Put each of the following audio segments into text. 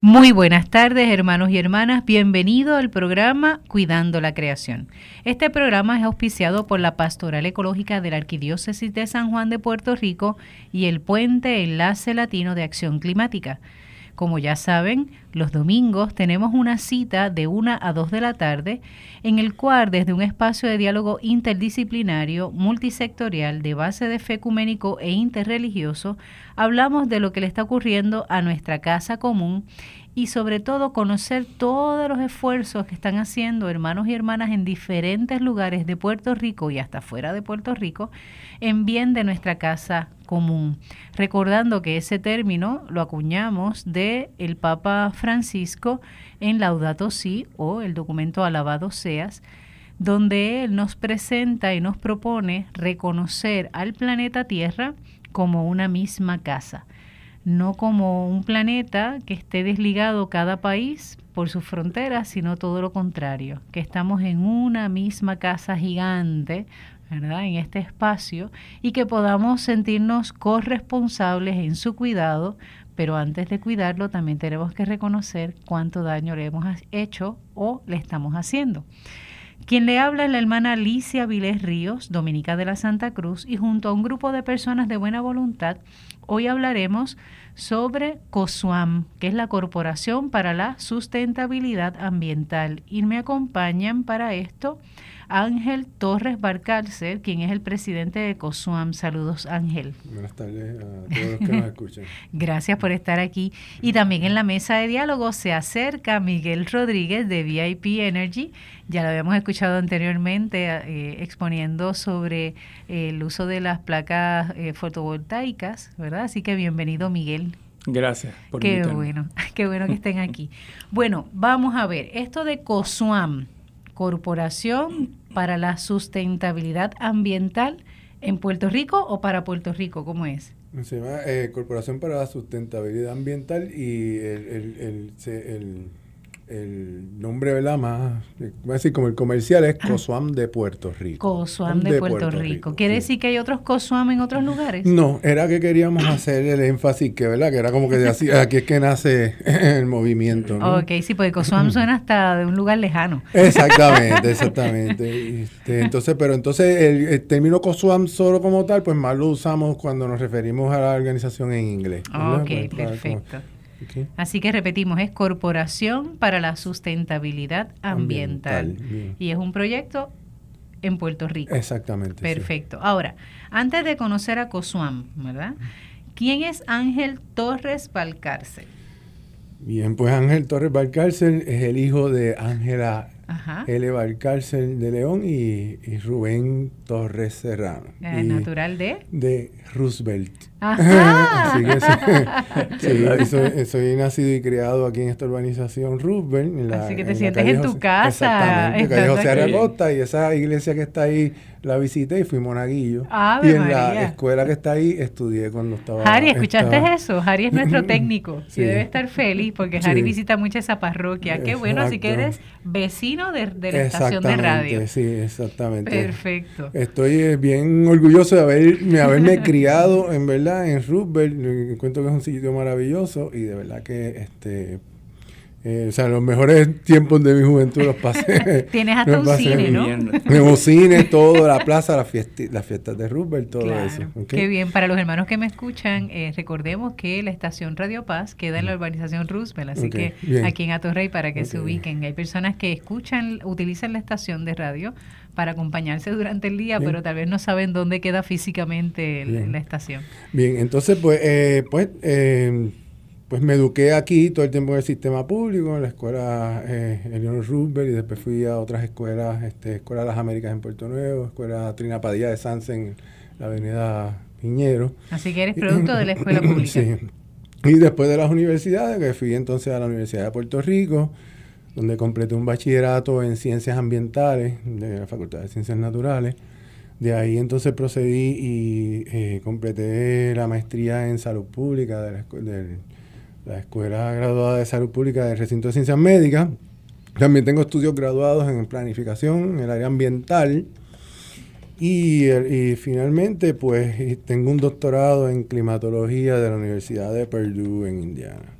Muy buenas tardes, hermanos y hermanas. Bienvenido al programa Cuidando la Creación. Este programa es auspiciado por la Pastoral Ecológica de la Arquidiócesis de San Juan de Puerto Rico y el Puente Enlace Latino de Acción Climática. Como ya saben, los domingos tenemos una cita de 1 a 2 de la tarde en el cual desde un espacio de diálogo interdisciplinario, multisectorial, de base de fe ecuménico e interreligioso, hablamos de lo que le está ocurriendo a nuestra casa común y sobre todo conocer todos los esfuerzos que están haciendo hermanos y hermanas en diferentes lugares de Puerto Rico y hasta fuera de Puerto Rico en bien de nuestra casa común. Recordando que ese término lo acuñamos de el Papa Francisco en Laudato Si o el documento Alabado Seas, donde él nos presenta y nos propone reconocer al planeta Tierra como una misma casa no como un planeta que esté desligado cada país por sus fronteras, sino todo lo contrario, que estamos en una misma casa gigante, ¿verdad? En este espacio y que podamos sentirnos corresponsables en su cuidado, pero antes de cuidarlo también tenemos que reconocer cuánto daño le hemos hecho o le estamos haciendo. Quien le habla es la hermana Alicia Vilés Ríos, dominica de la Santa Cruz, y junto a un grupo de personas de buena voluntad, hoy hablaremos sobre COSUAM, que es la Corporación para la Sustentabilidad Ambiental. Y me acompañan para esto Ángel Torres Barcárcel, quien es el presidente de COSUAM. Saludos, Ángel. Buenas tardes a todos los que nos escuchan. Gracias por estar aquí. Y también en la mesa de diálogo se acerca Miguel Rodríguez de VIP Energy. Ya lo habíamos escuchado anteriormente eh, exponiendo sobre el uso de las placas eh, fotovoltaicas, ¿verdad? Así que bienvenido, Miguel. Gracias por Qué bueno, qué bueno que estén aquí. Bueno, vamos a ver, esto de COSUAM, Corporación para la Sustentabilidad Ambiental en Puerto Rico o para Puerto Rico, ¿cómo es? Se llama eh, Corporación para la Sustentabilidad Ambiental y el, el, el el nombre, ¿verdad? Más, voy a decir como el comercial es ah. COSUAM de Puerto Rico. COSUAM de, Puerto, Rico. ¿Quiere decir que hay otros COSUAM en otros lugares? No, era que queríamos hacer el énfasis que, ¿verdad? Que era como que así, aquí es que nace el movimiento. ¿no? Ok, sí, porque COSUAM suena hasta de un lugar lejano. Exactamente, exactamente. Este, entonces, pero entonces el, término COSUAM solo como tal, pues más lo usamos cuando nos referimos a la organización en inglés. Ok, pues, perfecto. Así que repetimos, es Corporación para la Sustentabilidad Ambiental. y es un proyecto en Puerto Rico. Exactamente. Perfecto. Ahora, antes de conocer a COSUAM, ¿verdad? ¿Quién es Ángel Torres Valcárcel? Bien, pues Ángel Torres Valcárcel es el hijo de Ángela L. Valcárcel de León y, Rubén Torres Serrano. ¿Es natural de? De Roosevelt. Ajá. sí, soy, nacido y criado aquí en esta urbanización Roosevelt. Así que te sientes en tu casa. Exactamente, calle José Aracosta y esa iglesia que está ahí la visité y fui monaguillo. y en la escuela que está ahí estudié cuando estaba... Harry, ¿escuchaste eso? Harry es nuestro técnico sí. y debe estar feliz porque Harry visita mucho esa parroquia. Qué bueno, así que eres vecino de, de la estación de radio. Sí, exactamente. Perfecto. Estoy eh, bien orgulloso de haber, haberme criado en verdad en Roosevelt. Encuentro que es un sitio maravilloso y de verdad que este eh, o sea, los mejores tiempos de mi juventud los pasé. Tienes hasta un cine, ¿no? Tenemos cine, todo, la plaza, las fiestas de Roosevelt, todo eso. Qué bien. Para los hermanos que me escuchan, eh, recordemos que la estación Radio Paz queda en la urbanización Roosevelt, así que aquí en Atorrey para que se ubiquen. Hay personas que escuchan, utilizan la estación de radio para acompañarse durante el día, pero tal vez no saben dónde queda físicamente la estación. Bien, entonces, pues, eh, pues eh, pues me eduqué aquí todo el tiempo en el sistema público, en la escuela eh, Eleanor Roosevelt y después fui a otras escuelas, este, Escuela de las Américas en Puerto Nuevo, Escuela Trina Padilla de Sanse en la avenida Piñero. Así que eres producto de la escuela pública. sí. Y después de las universidades, que fui entonces a la Universidad de Puerto Rico, donde completé un bachillerato en ciencias ambientales de la Facultad de Ciencias Naturales. De ahí entonces procedí y eh, completé la maestría en salud pública de la, del la Escuela Graduada de Salud Pública del Recinto de Ciencias Médicas. También tengo estudios graduados en planificación, en el área ambiental. Y, finalmente, pues tengo un doctorado en climatología de la Universidad de Purdue en Indiana.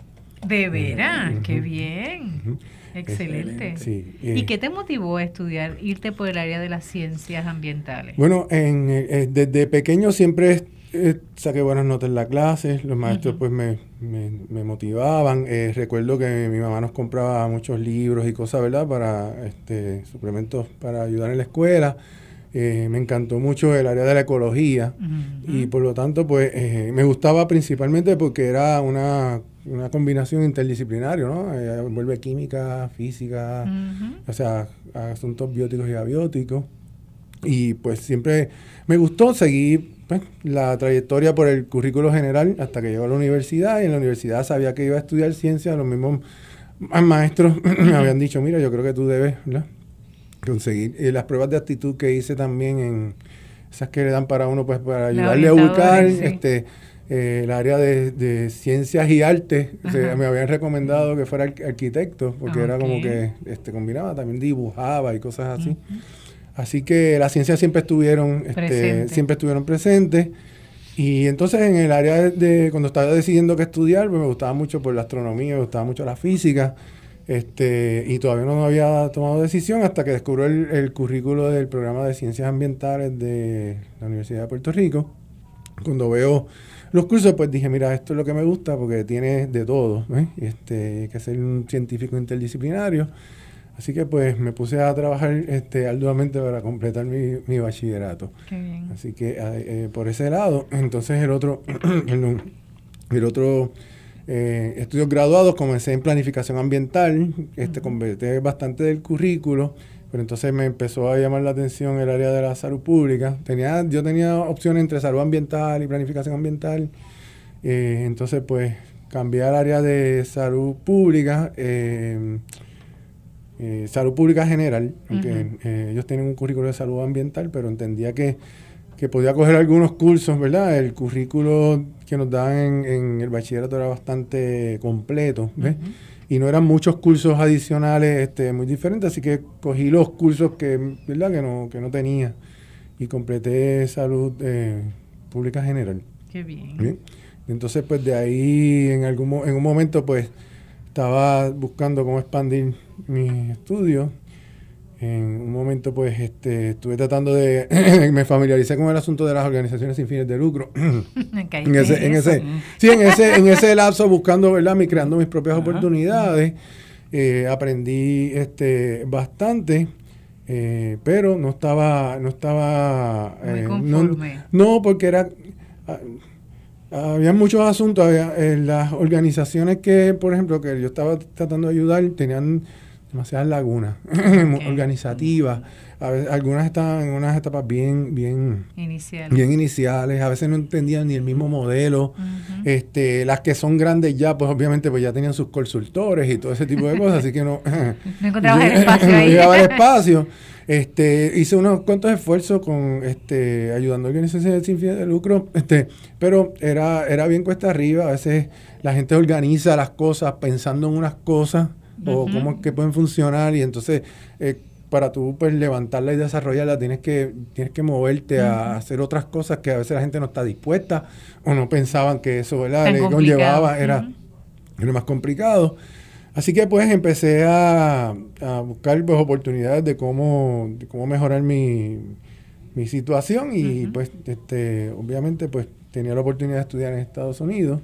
De veras, qué bien. Excelente. ¿Y qué te motivó a estudiar, irte por el área de las ciencias ambientales? Bueno, en, eh, desde pequeño siempre eh, saqué buenas notas en la clase, los maestros pues me, me, motivaban. Eh, recuerdo que mi mamá nos compraba muchos libros y cosas, ¿verdad? Para este, suplementos para ayudar en la escuela. me encantó mucho el área de la ecología y por lo tanto pues me gustaba principalmente porque era una una combinación interdisciplinaria, ¿no? Eh, vuelve química, física, o sea, asuntos bióticos y abióticos. Y pues siempre me gustó seguir pues, la trayectoria por el currículo general hasta que llegó a la universidad y en la universidad sabía que iba a estudiar ciencia, los mismos maestros me habían dicho, mira, yo creo que tú debes conseguir y las pruebas de actitud que hice también en esas que le dan para uno pues para ayudarle a ubicar este eh, el área de, ciencias y artes, me habían recomendado que fuera arquitecto, porque era como que este, combinaba, también dibujaba y cosas así. Así que las ciencias siempre estuvieron, este, siempre estuvieron presentes. Y entonces en el área de, cuando estaba decidiendo qué estudiar, pues me gustaba mucho por la astronomía, me gustaba mucho la física. Este, y todavía no había tomado decisión hasta que descubro el, el currículo del programa de ciencias ambientales de la Universidad de Puerto Rico. Cuando veo los cursos, pues dije, mira, esto es lo que me gusta porque tiene de todo, ¿eh? este, hay que ser un científico interdisciplinario. Así que pues me puse a trabajar este, arduamente para completar mi, bachillerato. Así que eh, eh, por ese lado, entonces el otro, el otro eh, estudios graduados comencé en planificación ambiental, este, completé bastante del currículo pero entonces me empezó a llamar la atención el área de la salud pública. Tenía, yo tenía opciones entre salud ambiental y planificación ambiental. Eh, entonces, pues, cambié al área de salud pública, eh, eh, salud pública general, porque ellos tienen un currículo de salud ambiental, pero entendía que, que, podía coger algunos cursos, ¿verdad? El currículo que nos dan en, en el bachillerato era bastante completo, ¿ves? y no eran muchos cursos adicionales este, muy diferentes, así que cogí los cursos que, ¿verdad? que, no, que no tenía y completé salud eh, pública general. Qué bien. Entonces, pues de ahí en, algún, en un momento, pues estaba buscando cómo expandir mis estudios en un momento pues este, estuve tratando de me familiaricé con el asunto de las organizaciones sin fines de lucro. En ese, en ese sí en ese en ese lapso buscando verdad mi creando mis propias oportunidades eh, aprendí este bastante eh, pero no estaba no estaba eh, no, porque era ah, había muchos asuntos había, las organizaciones que por ejemplo que yo estaba tratando de ayudar tenían demasiadas lagunas organizativas. A veces, algunas estaban en unas etapas bien, bien, iniciales. bien iniciales, a veces no entendían ni el mismo modelo. este, las que son grandes ya, pues obviamente pues ya tenían sus consultores y todo ese tipo de cosas, así que no, no encontraba el espacio ahí. No el espacio. Este, hice unos cuantos esfuerzos con este, ayudando a organizaciones sin fines de lucro, este, pero era, era bien cuesta arriba, a veces la gente organiza las cosas pensando en unas cosas o cómo es que pueden funcionar y entonces eh, para tú pues levantarla y desarrollarla tienes que tienes que moverte a hacer otras cosas que a veces la gente no está dispuesta o no pensaban que eso ¿verdad? le conllevaba era, más complicado. Así que pues empecé a, buscar pues, oportunidades de cómo cómo mejorar mi, mi situación y pues este obviamente pues tenía la oportunidad de estudiar en Estados Unidos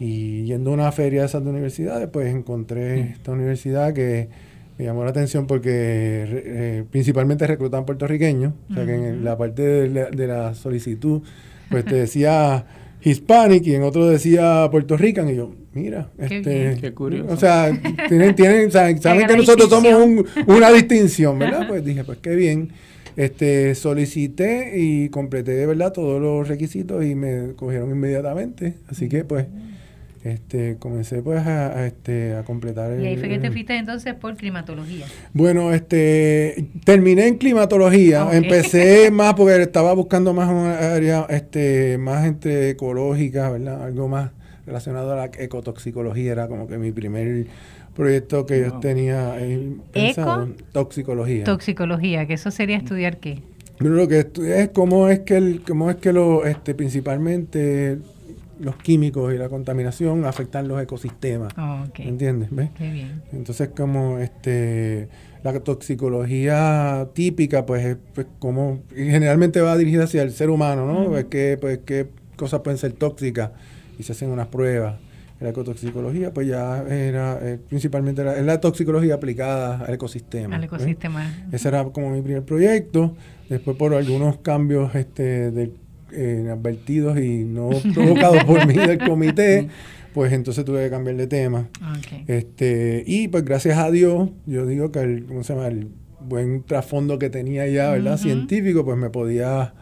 y yendo a una feria de esas universidades, pues encontré esta universidad que me llamó la atención porque eh, principalmente reclutan puertorriqueños, o sea que en la parte de la, solicitud, pues te decía Hispanic y en otro decía Puerto Rican y yo, mira, este, Qué curioso. O sea, tienen, tienen saben, que nosotros somos una distinción, ¿verdad? Pues dije, pues qué bien. Este, solicité y completé de verdad todos los requisitos y me cogieron inmediatamente. Así que pues este, comencé pues a, este, a completar el... ¿Y ahí fue que te fuiste entonces por climatología? Bueno, este, terminé en climatología, empecé más porque estaba buscando más una área este, más entre ecológica, ¿verdad? Algo más relacionado a la ecotoxicología, era como que mi primer proyecto que yo tenía pensado. Toxicología. Toxicología, que eso sería estudiar qué? Lo que estudié es cómo es que el, cómo es que lo, este, principalmente los químicos y la contaminación afectan los ecosistemas. ¿Entiendes? ¿Ves? Qué bien. Entonces, como este la toxicología típica, pues, pues como generalmente va dirigida hacia el ser humano, ¿no? pues, qué, pues, qué cosas pueden ser tóxicas y se hacen unas pruebas. La ecotoxicología, pues ya era eh, principalmente la, la, toxicología aplicada al ecosistema. Al ecosistema. Ese era como mi primer proyecto. Después, por algunos cambios este, de, eh, advertidos y no provocados por mí del comité, pues entonces tuve que cambiar de tema. Este, y pues gracias a Dios, yo digo que el, ¿cómo se llama? el buen trasfondo que tenía ya, ¿verdad? Científico, pues me podía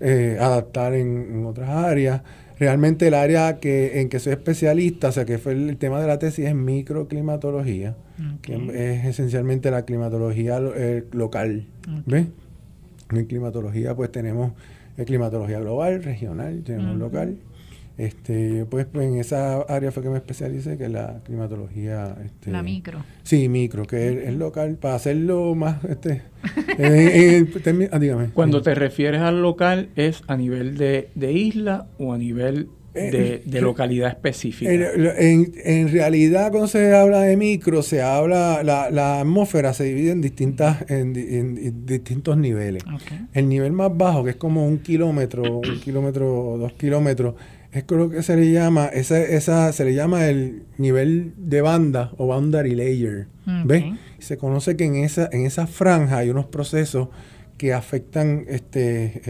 eh, adaptar en, otras áreas. Realmente el área que, en que soy especialista, o sea, que fue el, tema de la tesis, es microclimatología, que es esencialmente la climatología eh, local. ¿Ves? En climatología pues tenemos climatología global, regional, tenemos local este, pues, pues, en esa área fue que me especialicé, que es la climatología. Este, la micro. Sí, micro, que es, local, para hacerlo más. Este, eh, ah, dígame. Cuando te refieres al local, ¿es a nivel de, isla o a nivel de, eh, localidad específica? En, en, realidad, cuando se habla de micro, se habla, la, la atmósfera se divide en distintas, en, distintos niveles. El nivel más bajo, que es como un kilómetro, un kilómetro o dos kilómetros, es lo que se le llama, esa, esa, se le llama el nivel de banda o boundary layer. ¿Ves? Se conoce que en esa, en esa franja hay unos procesos que afectan este,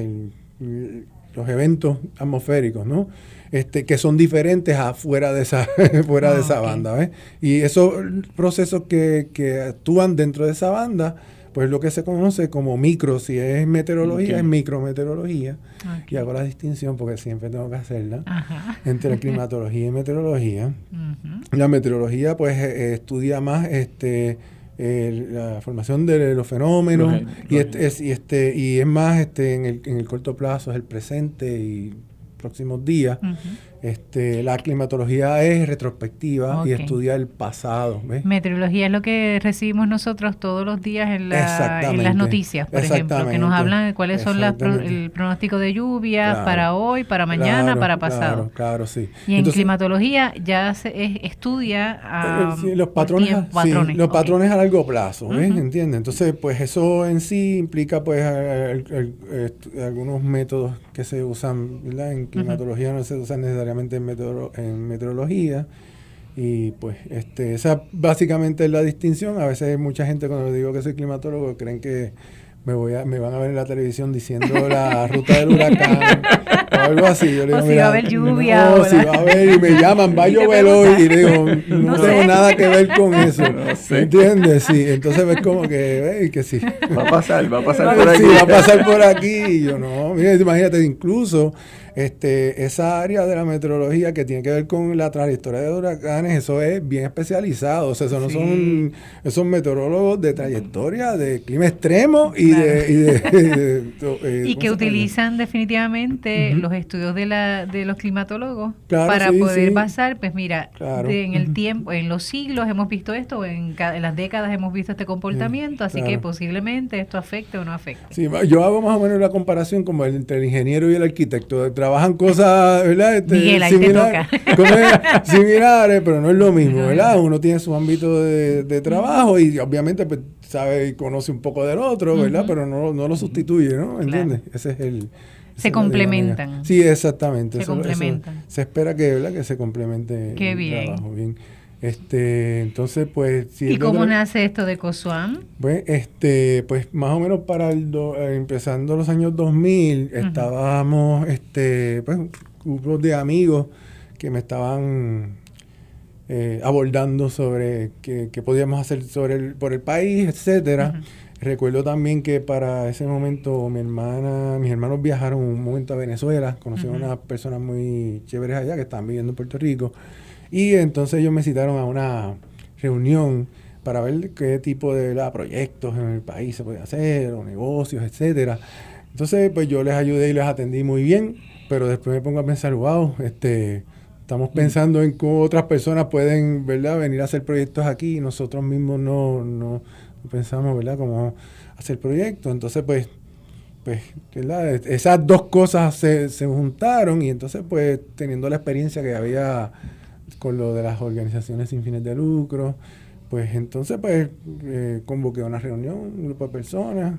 los eventos atmosféricos, ¿no? Este, que son diferentes afuera de esa, fuera de ah, esa banda, ¿ves? Y esos procesos que, que actúan dentro de esa banda pues lo que se conoce como micro, si es meteorología, es micrometeorología. Y hago la distinción porque siempre tengo que hacerla entre climatología y meteorología. La meteorología pues eh, estudia más este la formación de los fenómenos y, este, es, y este y es más este en el, en el corto plazo es el presente y próximos días este, la climatología es retrospectiva y estudia el pasado. Meteorología es lo que recibimos nosotros todos los días en, las noticias, por ejemplo, que nos hablan de cuáles son las el pronóstico de lluvia para hoy, para mañana, para pasado. Claro, claro, sí. Y en climatología ya se estudia eh, los patrones, los patrones a largo plazo, ¿entiendes? Entonces, pues eso en sí implica pues algunos métodos que se usan en climatología, no se usan necesariamente en, meteorología. Y pues este, esa básicamente es la distinción. A veces mucha gente cuando digo que soy climatólogo creen que me voy a, me van a ver en la televisión diciendo la ruta del huracán o algo así. Yo o si va a haber lluvia. No, si va a haber y me llaman, va a llover hoy y digo, no, tengo nada que ver con eso. ¿Entiendes? Sí, entonces ves como que, que sí. Va a pasar, va a pasar por aquí. Sí, va a pasar por aquí. Y yo no, mira, imagínate, incluso este, esa área de la meteorología que tiene que ver con la trayectoria de huracanes, eso es bien especializado. O sea, eso no son esos meteorólogos de trayectoria, de clima extremo y de... Y, que utilizan definitivamente los estudios de, la, de los climatólogos para poder basar, pues mira, en el tiempo, en los siglos hemos visto esto, en, en las décadas hemos visto este comportamiento, así que posiblemente esto afecte o no afecte. Sí, yo hago más o menos la comparación como entre el ingeniero y el arquitecto trabajan cosas, ¿verdad? Este, similares, pero no es lo mismo, ¿verdad? Uno tiene su ámbito de, trabajo y obviamente pues, sabe y conoce un poco del otro, ¿verdad? Pero no, no, lo sustituye, ¿no? ¿Entiendes? Ese es el... Se complementan. Sí, exactamente. Se complementan. se espera que, ¿verdad? que se complemente Qué bien. trabajo. Bien. Este, entonces, pues... ¿Y cómo nace esto de COSUAM? Pues, este, pues más o menos para el eh, empezando los años 2000, estábamos, este, pues, grupos de amigos que me estaban eh, abordando sobre qué, podíamos hacer sobre el, por el país, etcétera. Recuerdo también que para ese momento mi hermana, mis hermanos viajaron un momento a Venezuela, conocieron a unas personas muy chéveres allá que estaban viviendo en Puerto Rico. Y entonces ellos me citaron a una reunión para ver qué tipo de proyectos en el país se puede hacer, o negocios, etcétera. Entonces, pues yo les ayudé y les atendí muy bien, pero después me pongo a pensar, wow, este, estamos pensando en cómo otras personas pueden, ¿verdad?, venir a hacer proyectos aquí y nosotros mismos no, no, pensamos, ¿verdad?, cómo hacer proyectos. Entonces, pues, pues, esas dos cosas se, se juntaron y entonces, pues, teniendo la experiencia que había con lo de las organizaciones sin fines de lucro, pues entonces, pues, eh, convoqué una reunión, un grupo de personas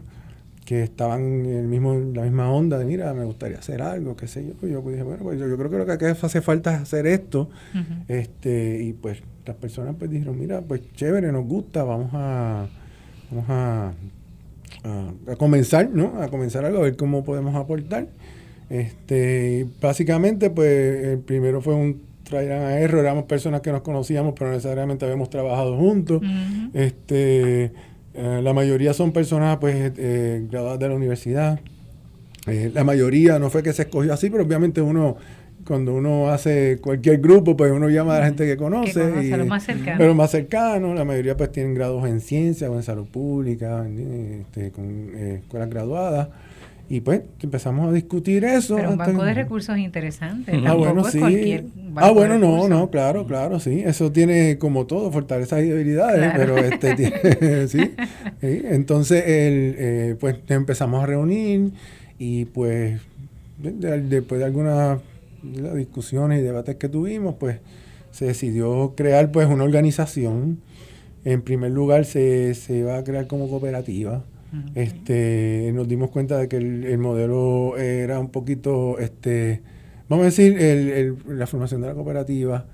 que estaban en el mismo, la misma onda de, mira, me gustaría hacer algo, qué sé yo. Y yo pues, dije, bueno, pues yo, creo que lo que hace falta es hacer esto. este Y pues las personas pues dijeron, mira, pues chévere, nos gusta, vamos a, vamos a, a, comenzar, ¿no? A comenzar algo, a ver cómo podemos aportar. Este, básicamente, pues el primero fue un traerán a error, éramos personas que nos conocíamos, pero necesariamente habíamos trabajado juntos. Este eh, la mayoría son personas pues eh, graduadas de la universidad. Eh, la mayoría no fue que se escogió así, pero obviamente uno, cuando uno hace cualquier grupo, pues uno llama a la gente que conoce. a los más cercanos. Pero más cercanos, la mayoría pues tienen grados en ciencia o en salud pública, este, con escuelas graduadas. Y pues empezamos a discutir eso. Pero un banco de recursos interesante. Ah, bueno, sí. Ah, bueno, no, no, claro, claro, sí. Eso tiene como todo, fortalezas y debilidades, pero este tiene, sí. Entonces, el, eh, pues empezamos a reunir y pues después de algunas discusiones y debates que tuvimos, pues se decidió crear pues una organización. En primer lugar, se, se iba a crear como cooperativa este, nos dimos cuenta de que el, modelo era un poquito, este, vamos a decir, el, la formación de la cooperativa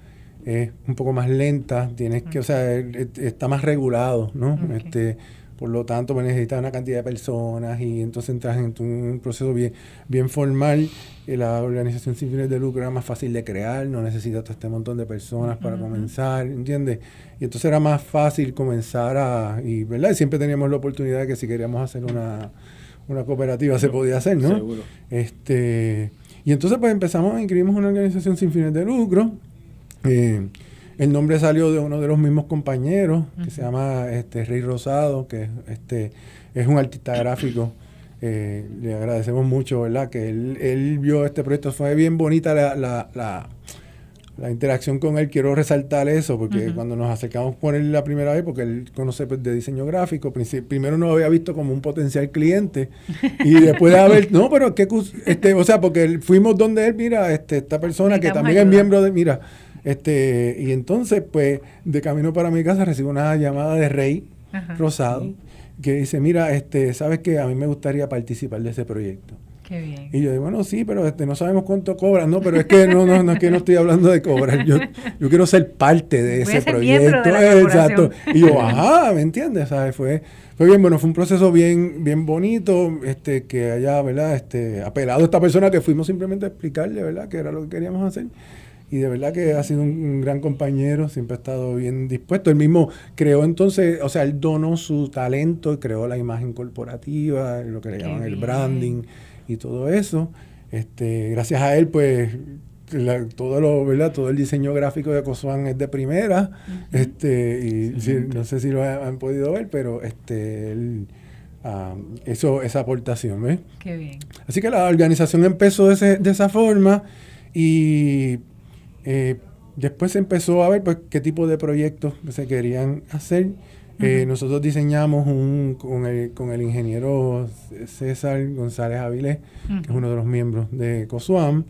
es un poco más lenta, tienes que, o sea, está más regulado, ¿no? Este, por lo tanto, pues, necesitas una cantidad de personas y entonces entras en un proceso bien, bien formal. la organización sin fines de lucro era más fácil de crear, no necesitas todo este montón de personas para comenzar, ¿entiendes? Y entonces era más fácil comenzar a, y, ¿verdad? Y siempre teníamos la oportunidad de que si queríamos hacer una, cooperativa se podía hacer, ¿no? Seguro. Este, y entonces pues empezamos, inscribimos una organización sin fines de lucro. Eh, el nombre salió de uno de los mismos compañeros, que se llama este Rey Rosado, que este es un artista gráfico. Eh, le agradecemos mucho, ¿verdad? Que él, vio este proyecto. Fue bien bonita la, la, la, interacción con él. Quiero resaltar eso, porque cuando nos acercamos por él la primera vez, porque él conoce pues, de diseño gráfico, primero no lo había visto como un potencial cliente. y después de haber, no, pero qué, este, o sea, porque fuimos donde él, mira, este, esta persona que también es miembro de, mira, este, y entonces, pues, de camino para mi casa recibo una llamada de Rey Rosado que dice, mira, este, sabes que a mí me gustaría participar de ese proyecto. Qué bien. Y yo digo, bueno, sí, pero este, no sabemos cuánto cobran. No, pero es que no, no, no es que no estoy hablando de cobrar. Yo, yo quiero ser parte de ese proyecto. Exacto. Y yo, ajá, ¿me entiendes? ¿Sabes? Fue, fue bien, bueno, fue un proceso bien, bien bonito, este, que haya, ¿verdad? Este, apelado a esta persona que fuimos simplemente a explicarle, ¿verdad? Que era lo que queríamos hacer y de verdad que ha sido un, gran compañero, siempre ha estado bien dispuesto. Él mismo creó entonces, o sea, él donó su talento y creó la imagen corporativa, lo que le llaman el branding y todo eso. Este, gracias a él, pues, todo lo, ¿verdad? Todo el diseño gráfico de Cosuán es de primera. Este, y no sé si lo han, podido ver, pero este él, ah, eso, esa aportación, ¿ves? Qué bien. Así que la organización empezó de, de esa forma y eh, después se empezó a ver pues, qué tipo de proyectos se querían hacer. Eh, nosotros diseñamos un, con, el, con el ingeniero César González Avilés, que es uno de los miembros de COSUAM.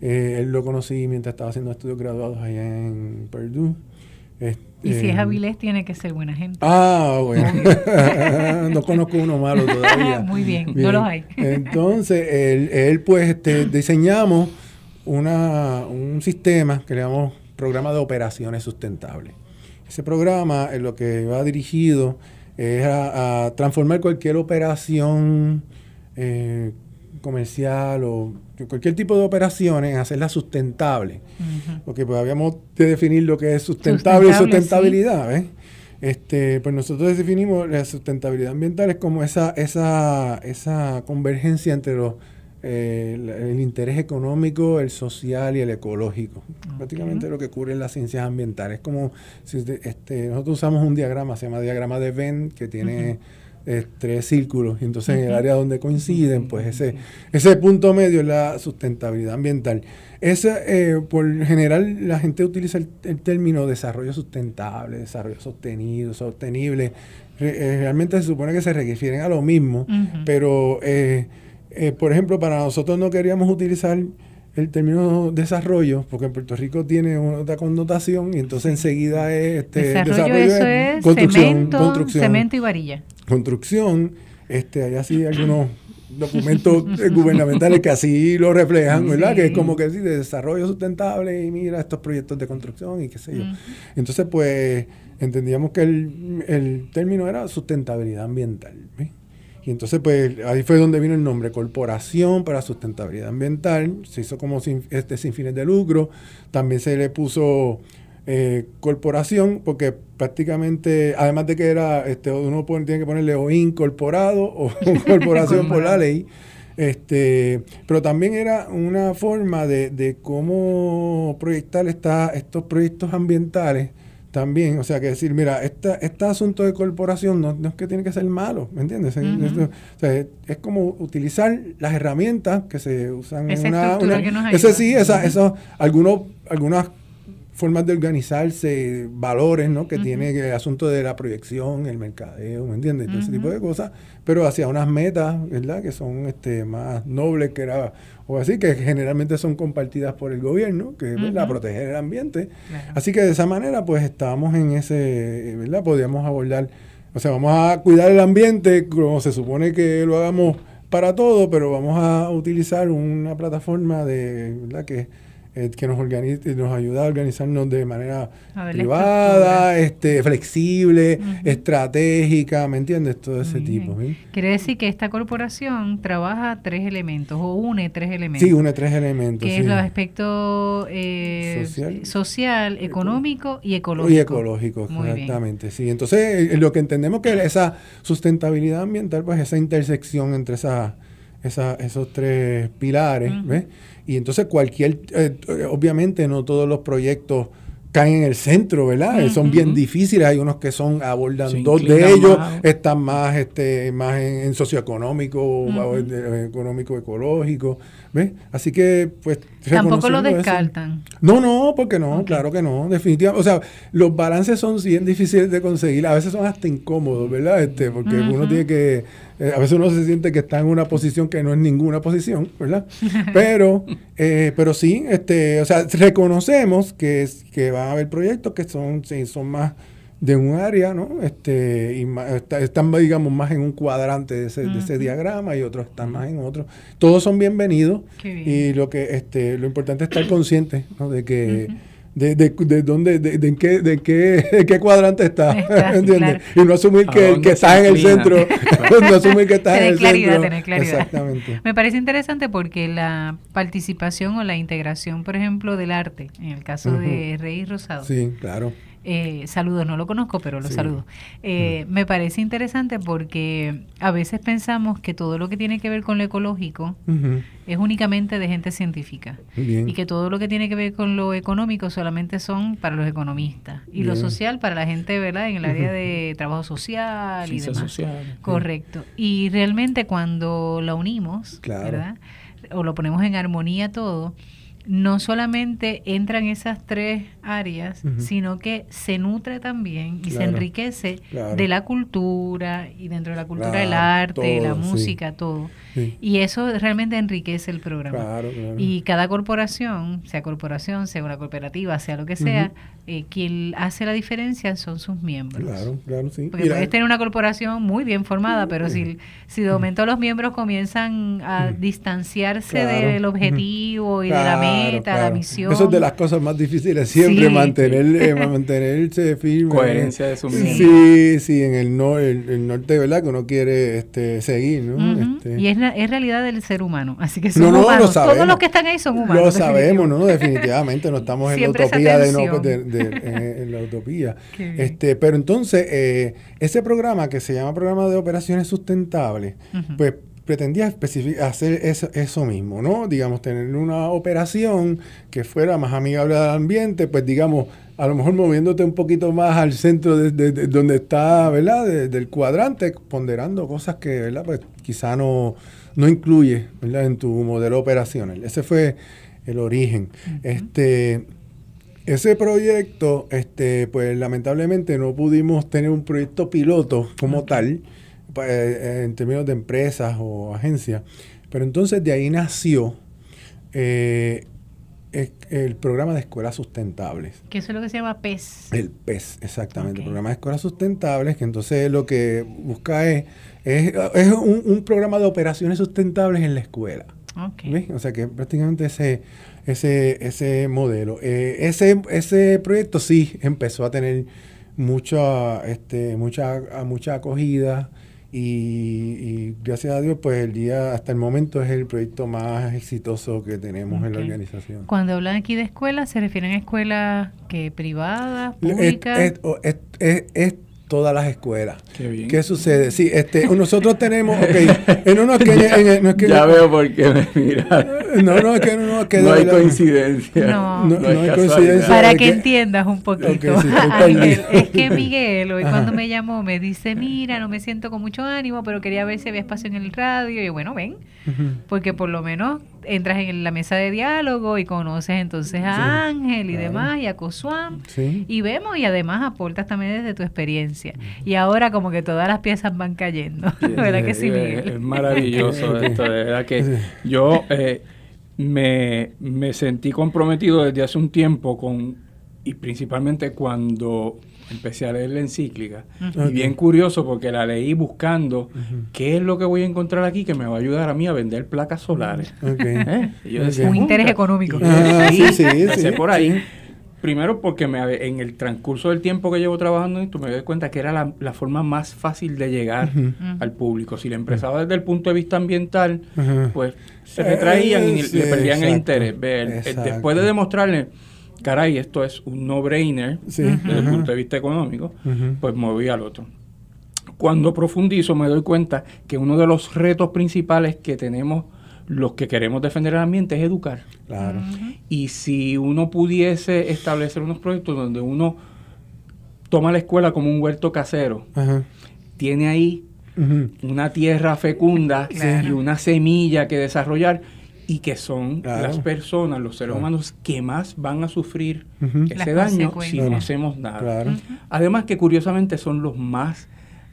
Eh, él lo conocí mientras estaba haciendo estudios graduados allá en Purdue. y si es Avilés, tiene que ser buena gente. Ah, bueno. no conozco uno malo todavía. Muy bien, no los hay. Entonces, él, él pues este, diseñamos una, un sistema que le llamamos Programa de Operaciones Sustentables. Ese programa en lo que va dirigido es a, transformar cualquier operación eh, comercial o cualquier tipo de operaciones en hacerla sustentable. Porque pues habíamos de definir lo que es sustentable, y sustentabilidad. Este, pues nosotros definimos la sustentabilidad ambiental es como esa, esa, esa convergencia entre los eh, el, interés económico, el social y el ecológico. Prácticamente lo que cubre las ciencias ambientales. Como si este, nosotros usamos un diagrama, se llama diagrama de Venn, que tiene eh, tres círculos. Y entonces en el área donde coinciden, pues ese, ese punto medio es la sustentabilidad ambiental. Ese, eh, por general, la gente utiliza el, término desarrollo sustentable, desarrollo sostenido, sostenible. realmente se supone que se refieren a lo mismo, pero eh, por ejemplo, para nosotros no queríamos utilizar el término desarrollo, porque en Puerto Rico tiene otra connotación y entonces enseguida es este, desarrollo, eso es, construcción, cemento, construcción, cemento y varilla. Construcción, este, hay así algunos documentos gubernamentales que así lo reflejan, ¿verdad? Que es como que sí, de desarrollo sustentable y mira estos proyectos de construcción y qué sé yo. Entonces, pues entendíamos que el, el, término era sustentabilidad ambiental. Y entonces, pues ahí fue donde vino el nombre, Corporación para Sustentabilidad Ambiental. Se hizo como sin, este, sin fines de lucro. También se le puso eh, corporación, porque prácticamente, además de que era, este, uno tiene que ponerle o incorporado o corporación por la ley. Este, pero también era una forma de, de cómo proyectar esta, estos proyectos ambientales también, o sea, que decir, mira, esta, este asunto de corporación no, es que tiene que ser malo, ¿me entiendes? es, como utilizar las herramientas que se usan en una... ese sí, esa, eso, algunos, algunas formas de organizarse, valores, ¿no? Que tiene el asunto de la proyección, el mercadeo, ¿me entiendes? ese tipo de cosas, pero hacia unas metas, ¿verdad? Que son este, más nobles que era, o así, que generalmente son compartidas por el gobierno, que es, ¿verdad? Proteger el ambiente. Así que de esa manera, pues estábamos en ese, ¿verdad? Podíamos abordar, o sea, vamos a cuidar el ambiente como se supone que lo hagamos para todo, pero vamos a utilizar una plataforma de, ¿verdad? Que eh, que nos organiza, nos ayuda a organizarnos de manera privada, este, flexible, estratégica, ¿me entiendes? Todo ese tipo. Quiere decir que esta corporación trabaja tres elementos o une tres elementos. Sí, une tres elementos. Que es los aspectos eh, social, económico y ecológico. Y ecológico, exactamente. Sí, entonces eh, lo que entendemos que esa sustentabilidad ambiental, pues esa intersección entre esa, esos tres pilares, ¿ves? Y entonces cualquier, eh, obviamente no todos los proyectos caen en el centro, ¿verdad? Son bien difíciles, hay unos que son, abordan dos de ellos, están más, este, más en, socioeconómico, económico, ecológico, ¿ves? Así que, pues... Tampoco lo descartan. No, no, porque no, claro que no, definitivamente. O sea, los balances son bien difíciles de conseguir, a veces son hasta incómodos, ¿verdad? Este, porque uno tiene que eh, a veces uno se siente que está en una posición que no es ninguna posición, ¿verdad? Pero, eh, pero sí, este, o sea, reconocemos que, que van a haber proyectos que son, sí, son más de un área, ¿no? Este, y están, digamos, más en un cuadrante de ese, de ese diagrama y otros están más en otro. Todos son bienvenidos y lo que, este, lo importante es estar consciente, ¿no? De que de, de, de dónde, de, de, en qué, de qué, qué cuadrante está, ¿entiendes? Y no asumir que, que estás en el centro, no asumir que estás en el centro. Tener claridad. Exactamente. Me parece interesante porque la participación o la integración, por ejemplo, del arte, en el caso de Rey Rosado. Sí, claro eh, saludos, no lo conozco, pero lo saludo. Eh, me parece interesante porque a veces pensamos que todo lo que tiene que ver con lo ecológico es únicamente de gente científica y que todo lo que tiene que ver con lo económico solamente son para los economistas y lo social para la gente, ¿verdad? En el área de trabajo social y demás. Social. Correcto. Y realmente cuando la unimos, ¿verdad? O lo ponemos en armonía todo, no solamente entran esas tres áreas, sino que se nutre también y se enriquece de la cultura y dentro de la cultura el arte, la música, todo. Y eso realmente enriquece el programa. Y cada corporación, sea corporación, sea una cooperativa, sea lo que sea, eh, quien hace la diferencia son sus miembros. Claro, claro, sí. Porque puedes tener una corporación muy bien formada, pero si, si de momento los miembros comienzan a distanciarse del objetivo y de la meta, la misión. Eso es de las cosas más difíciles, siempre mantener, eh, mantenerse firme. Coherencia de su miembros. Sí, sí, en el, no, el, norte, ¿verdad? Que uno quiere este, seguir, ¿no? este. Y es es realidad del ser humano. Así que son humanos. Todos los que están ahí son humanos. Lo sabemos, ¿no? Definitivamente. No estamos en la utopía de, no, de, en, la utopía. este, pero entonces, eh, ese programa que se llama Programa de Operaciones Sustentables, pues pretendía hacer eso, eso, mismo, ¿no? Digamos, tener una operación que fuera más amigable al ambiente, pues digamos, a lo mejor moviéndote un poquito más al centro de, donde está, ¿verdad? del cuadrante, ponderando cosas que, ¿verdad? Pues quizá no, no incluye, ¿verdad? En tu modelo operacional. Ese fue el origen. Este... Ese proyecto, este, pues lamentablemente no pudimos tener un proyecto piloto como tal, pues, en términos de empresas o agencias, Pero entonces de ahí nació eh, el programa de escuelas sustentables. Que eso es lo que se llama PES. El PES, exactamente. El programa de escuelas sustentables, que entonces lo que busca es, es, un, programa de operaciones sustentables en la escuela. Okay. O sea que prácticamente ese, ese, ese modelo. Eh, ese, ese proyecto sí empezó a tener mucha, este, mucha, mucha acogida. Y, gracias a Dios, pues el día, hasta el momento es el proyecto más exitoso que tenemos en la organización. Cuando hablan aquí de escuelas, ¿se refieren a escuelas que privadas, públicas? es todas las escuelas. Qué, sucede? Sí, este, nosotros tenemos, ok, en uno que, no es que ya veo por qué me mira. No, no, es que no, que no hay coincidencia. No, no, hay coincidencia. Para que, entiendas un poquito. es que Miguel hoy cuando me llamó me dice, mira, no me siento con mucho ánimo, pero quería ver si había espacio en el radio. Y yo, bueno, ven, porque por lo menos entras en la mesa de diálogo y conoces entonces a Ángel y demás y a Cosuán y vemos y además aportas también desde tu experiencia. Y ahora como que todas las piezas van cayendo ¿verdad que sí Miguel? Es, maravilloso esto de verdad que yo eh, me, me sentí comprometido desde hace un tiempo con y principalmente cuando empecé a leer la encíclica. Y bien curioso porque la leí buscando qué es lo que voy a encontrar aquí que me va a ayudar a mí a vender placas solares. ¿Eh? Un interés económico. Ah, sí, sí, sí, por ahí. Primero porque me, en el transcurso del tiempo que llevo trabajando en esto me doy cuenta que era la, forma más fácil de llegar al público. Si la empresa desde el punto de vista ambiental, pues se retraían y le perdían el interés. Eh, después de demostrarle caray, esto es un no-brainer desde el punto de vista económico, pues me voy al otro. Cuando profundizo me doy cuenta que uno de los retos principales que tenemos los que queremos defender el ambiente es educar. Claro. Y si uno pudiese establecer unos proyectos donde uno toma la escuela como un huerto casero, tiene ahí una tierra fecunda y una semilla que desarrollar, y que son las personas, los seres humanos que más van a sufrir ese daño si no hacemos nada. Además que curiosamente son los más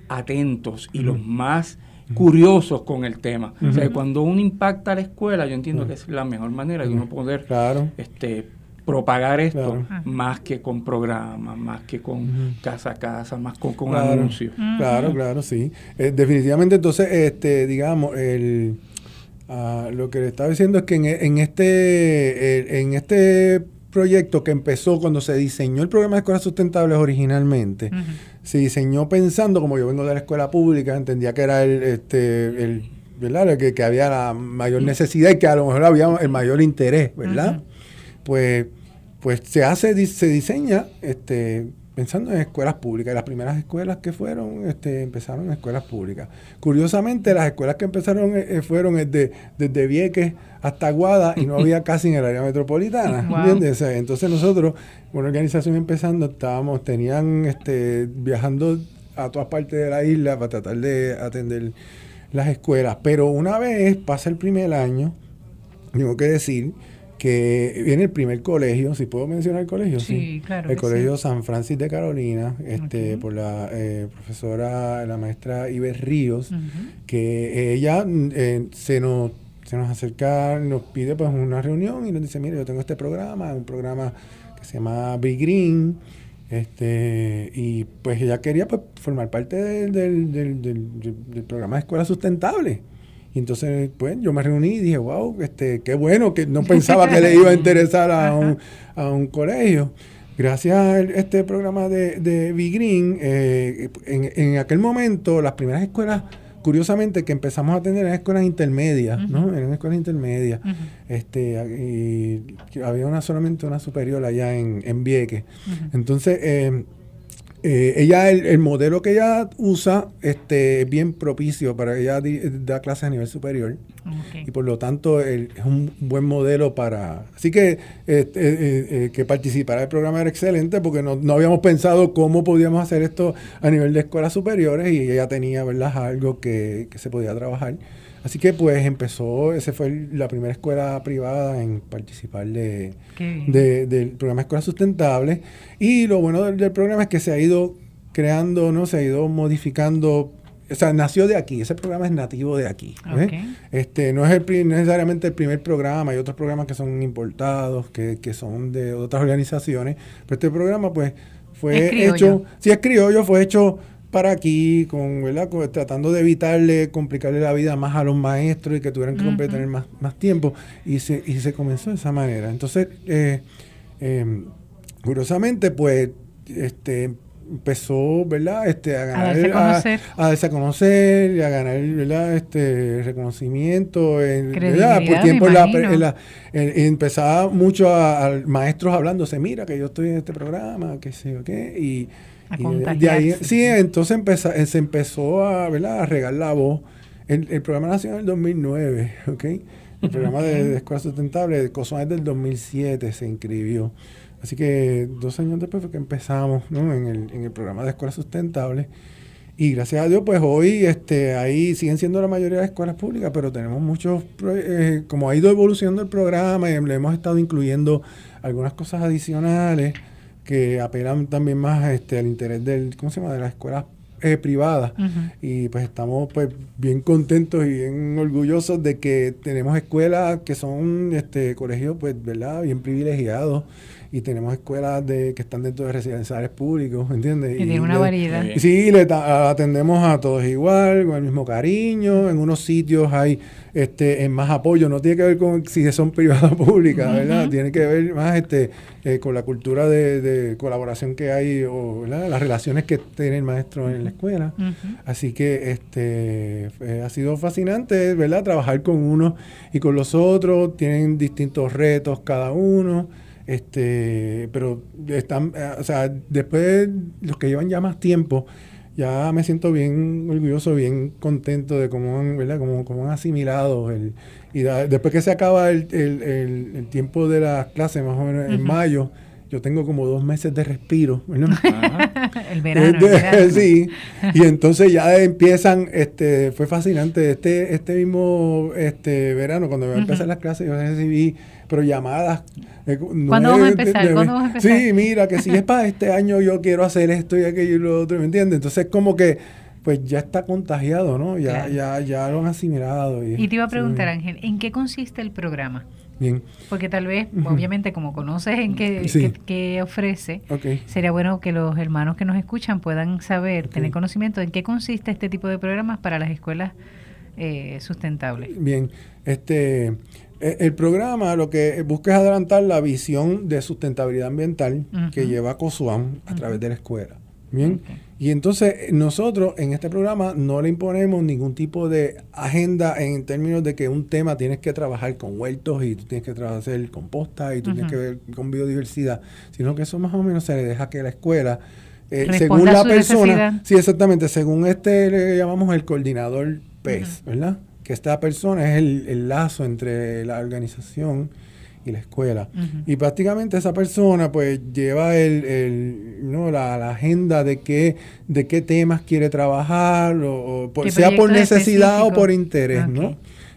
atentos y los más curiosos con el tema. O sea, cuando uno impacta a la escuela, yo entiendo que es la mejor manera de uno poder este, propagar esto más que con programas, más que con casa a casa, más con, con anuncios. Claro, claro, sí. Eh, definitivamente, entonces, este, digamos, el Ah, lo que le estaba diciendo es que en, este, en este proyecto que empezó cuando se diseñó el programa de escuelas sustentables originalmente, se diseñó pensando, como yo vengo de la escuela pública, entendía que era el, este, el ¿verdad? Que, que había la mayor necesidad y que a lo mejor había el mayor interés, ¿verdad? Pues, pues se hace, se diseña este pensando en escuelas públicas. Las primeras escuelas que fueron, este, empezaron en escuelas públicas. Curiosamente, las escuelas que empezaron eh, eh, fueron desde, desde Vieques hasta Guada y no había casi en el área metropolitana. entonces nosotros, una organización empezando, estábamos, tenían este, viajando a todas partes de la isla para tratar de atender las escuelas. Pero una vez pasa el primer año, tengo que decir que viene el primer colegio, si puedo mencionar el colegio, sí, claro. El colegio San Francis de Carolina, este, por la eh, profesora, la maestra Iber Ríos, que ella eh, se nos se nos acerca, nos pide pues una reunión y nos dice, mire, yo tengo este programa, un programa que se llama Big Green, este, y pues ella quería pues, formar parte del, del, del programa de escuela sustentable. Y entonces, pues, yo me reuní y dije, wow, este, qué bueno, que no pensaba que le iba a interesar a un, a un colegio. Gracias a este programa de, de Green, eh, en, en, aquel momento, las primeras escuelas, curiosamente, que empezamos a tener eran escuelas intermedias, ¿no? Eran escuelas intermedias. este, y había una solamente una superior allá en, en Vieques. Entonces, eh, eh, ella, el, modelo que ella usa este, es bien propicio para ella da clases a nivel superior. Y por lo tanto es un buen modelo para... Así que este, eh, eh, que participar el programa era excelente porque no, habíamos pensado cómo podíamos hacer esto a nivel de escuelas superiores y ella tenía ¿verdad? algo que, que se podía trabajar. Así que pues empezó, esa fue la primera escuela privada en participar de, del programa Escuela Sustentable. Y lo bueno del, programa es que se ha ido creando, ¿no? Se ha ido modificando o sea, nació de aquí, ese programa es nativo de aquí. Este, no es el, necesariamente el primer programa, hay otros programas que son importados, que, que son de otras organizaciones, pero este programa pues fue hecho, si es criollo, fue hecho para aquí, con, ¿verdad? tratando de evitarle, complicarle la vida más a los maestros y que tuvieran que tener más, más tiempo, y se, y se comenzó de esa manera. Entonces, eh, em, curiosamente, pues, este empezó, ¿verdad? Este, a ganar, a, a, darse a conocer, y a ganar, ¿verdad? Este reconocimiento, en, ¿verdad? Por tiempo la, la, empezaba mucho a, maestros hablándose, mira que yo estoy en este programa, qué sé yo qué, y, de ahí, sí, entonces empezó, se empezó a, ¿verdad? a regar la voz. El, el programa nació en el 2009, ¿ok? El programa de, de Escuela Sustentable, de es del 2007 se inscribió. Así que dos años después fue que empezamos ¿no? en, el, en el programa de escuelas sustentables. Y gracias a Dios, pues hoy este, ahí siguen siendo la mayoría de escuelas públicas, pero tenemos muchos, eh, como ha ido evolucionando el programa y le hemos estado incluyendo algunas cosas adicionales que apelan también más este, al interés del, ¿cómo se llama? de las escuelas eh, privadas. Y pues estamos pues bien contentos y bien orgullosos de que tenemos escuelas que son este, colegios, pues, ¿verdad? Bien privilegiados y tenemos escuelas de, que están dentro de residenciales públicos, ¿entiendes? Y, tiene una variedad. Sí, le atendemos a todos igual, con el mismo cariño. En unos sitios hay este en más apoyo, no tiene que ver con si son privadas o públicas, ¿verdad? Tiene que ver más este eh, con la cultura de, colaboración que hay o las relaciones que tiene el maestro en la escuela. Así que este eh, ha sido fascinante, ¿verdad? Trabajar con uno y con los otros, tienen distintos retos cada uno. Este, pero están, eh, o sea, después los que llevan ya más tiempo, ya me siento bien orgulloso, bien contento de cómo han, ¿verdad? Cómo, cómo han asimilado el, y después que se acaba el, el, tiempo de las clases, más o menos en mayo, yo tengo como dos meses de respiro. el, verano, Sí, y entonces ya empiezan, este, fue fascinante, este, este mismo este verano, cuando me a las clases, yo recibí pero llamadas. Eh, ¿Cuándo vamos a empezar? ¿Cuándo vamos a empezar? Sí, mira, que si es para este año yo quiero hacer esto y aquello y lo otro, ¿me entiendes? Entonces como que pues ya está contagiado, ¿no? Ya, ya, ya lo han asimilado. Y, te iba a preguntar, Ángel, ¿en qué consiste el programa? Bien. Porque tal vez, obviamente, como conoces en qué, ofrece, sería bueno que los hermanos que nos escuchan puedan saber, tener conocimiento en qué consiste este tipo de programas para las escuelas eh, sustentables. Bien, este, e, el programa lo que busca es adelantar la visión de sustentabilidad ambiental que lleva COSUAM a través de la escuela. Bien. Y entonces nosotros en este programa no le imponemos ningún tipo de agenda en términos de que un tema tienes que trabajar con huertos y tú tienes que trabajar composta y tú tienes que ver con biodiversidad, sino que eso más o menos se le deja que la escuela, eh, según la persona, sí, exactamente, según este le llamamos el coordinador PES, ¿verdad? que esta persona es el, lazo entre la organización y la escuela. Y prácticamente esa persona pues lleva el, ¿no? la, agenda de qué, de qué temas quiere trabajar, o, sea por necesidad o por interés, ¿no?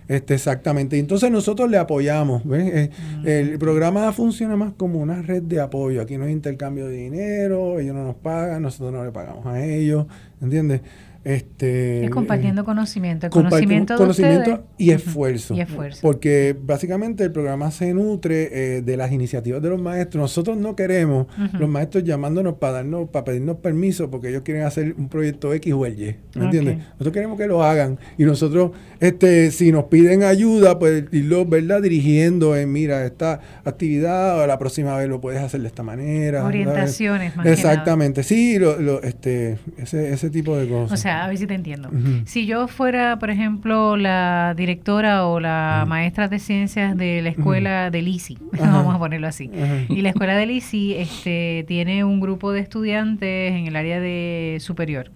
Este, exactamente. Entonces nosotros le apoyamos. Eh, el programa funciona más como una red de apoyo. Aquí no hay intercambio de dinero, ellos no nos pagan, nosotros no le pagamos a ellos, ¿entiendes? Este, es compartiendo conocimiento, conocimiento, conocimiento y, esfuerzo, Porque básicamente el programa se nutre eh, de las iniciativas de los maestros. Nosotros no queremos los maestros llamándonos para darnos, para pedirnos permiso porque ellos quieren hacer un proyecto X o Y. ¿Me entiendes? Nosotros queremos que lo hagan y nosotros, este, si nos piden ayuda, pues irlo, ¿verdad? Dirigiendo en, mira, esta actividad, o la próxima vez lo puedes hacer de esta manera. Orientaciones, más Exactamente, sí, lo, este, ese, ese tipo de cosas a ver si te entiendo. Si yo fuera, por ejemplo, la directora o la maestra de ciencias de la escuela de ICI, vamos a ponerlo así, y la escuela del ICI este, tiene un grupo de estudiantes en el área de superior.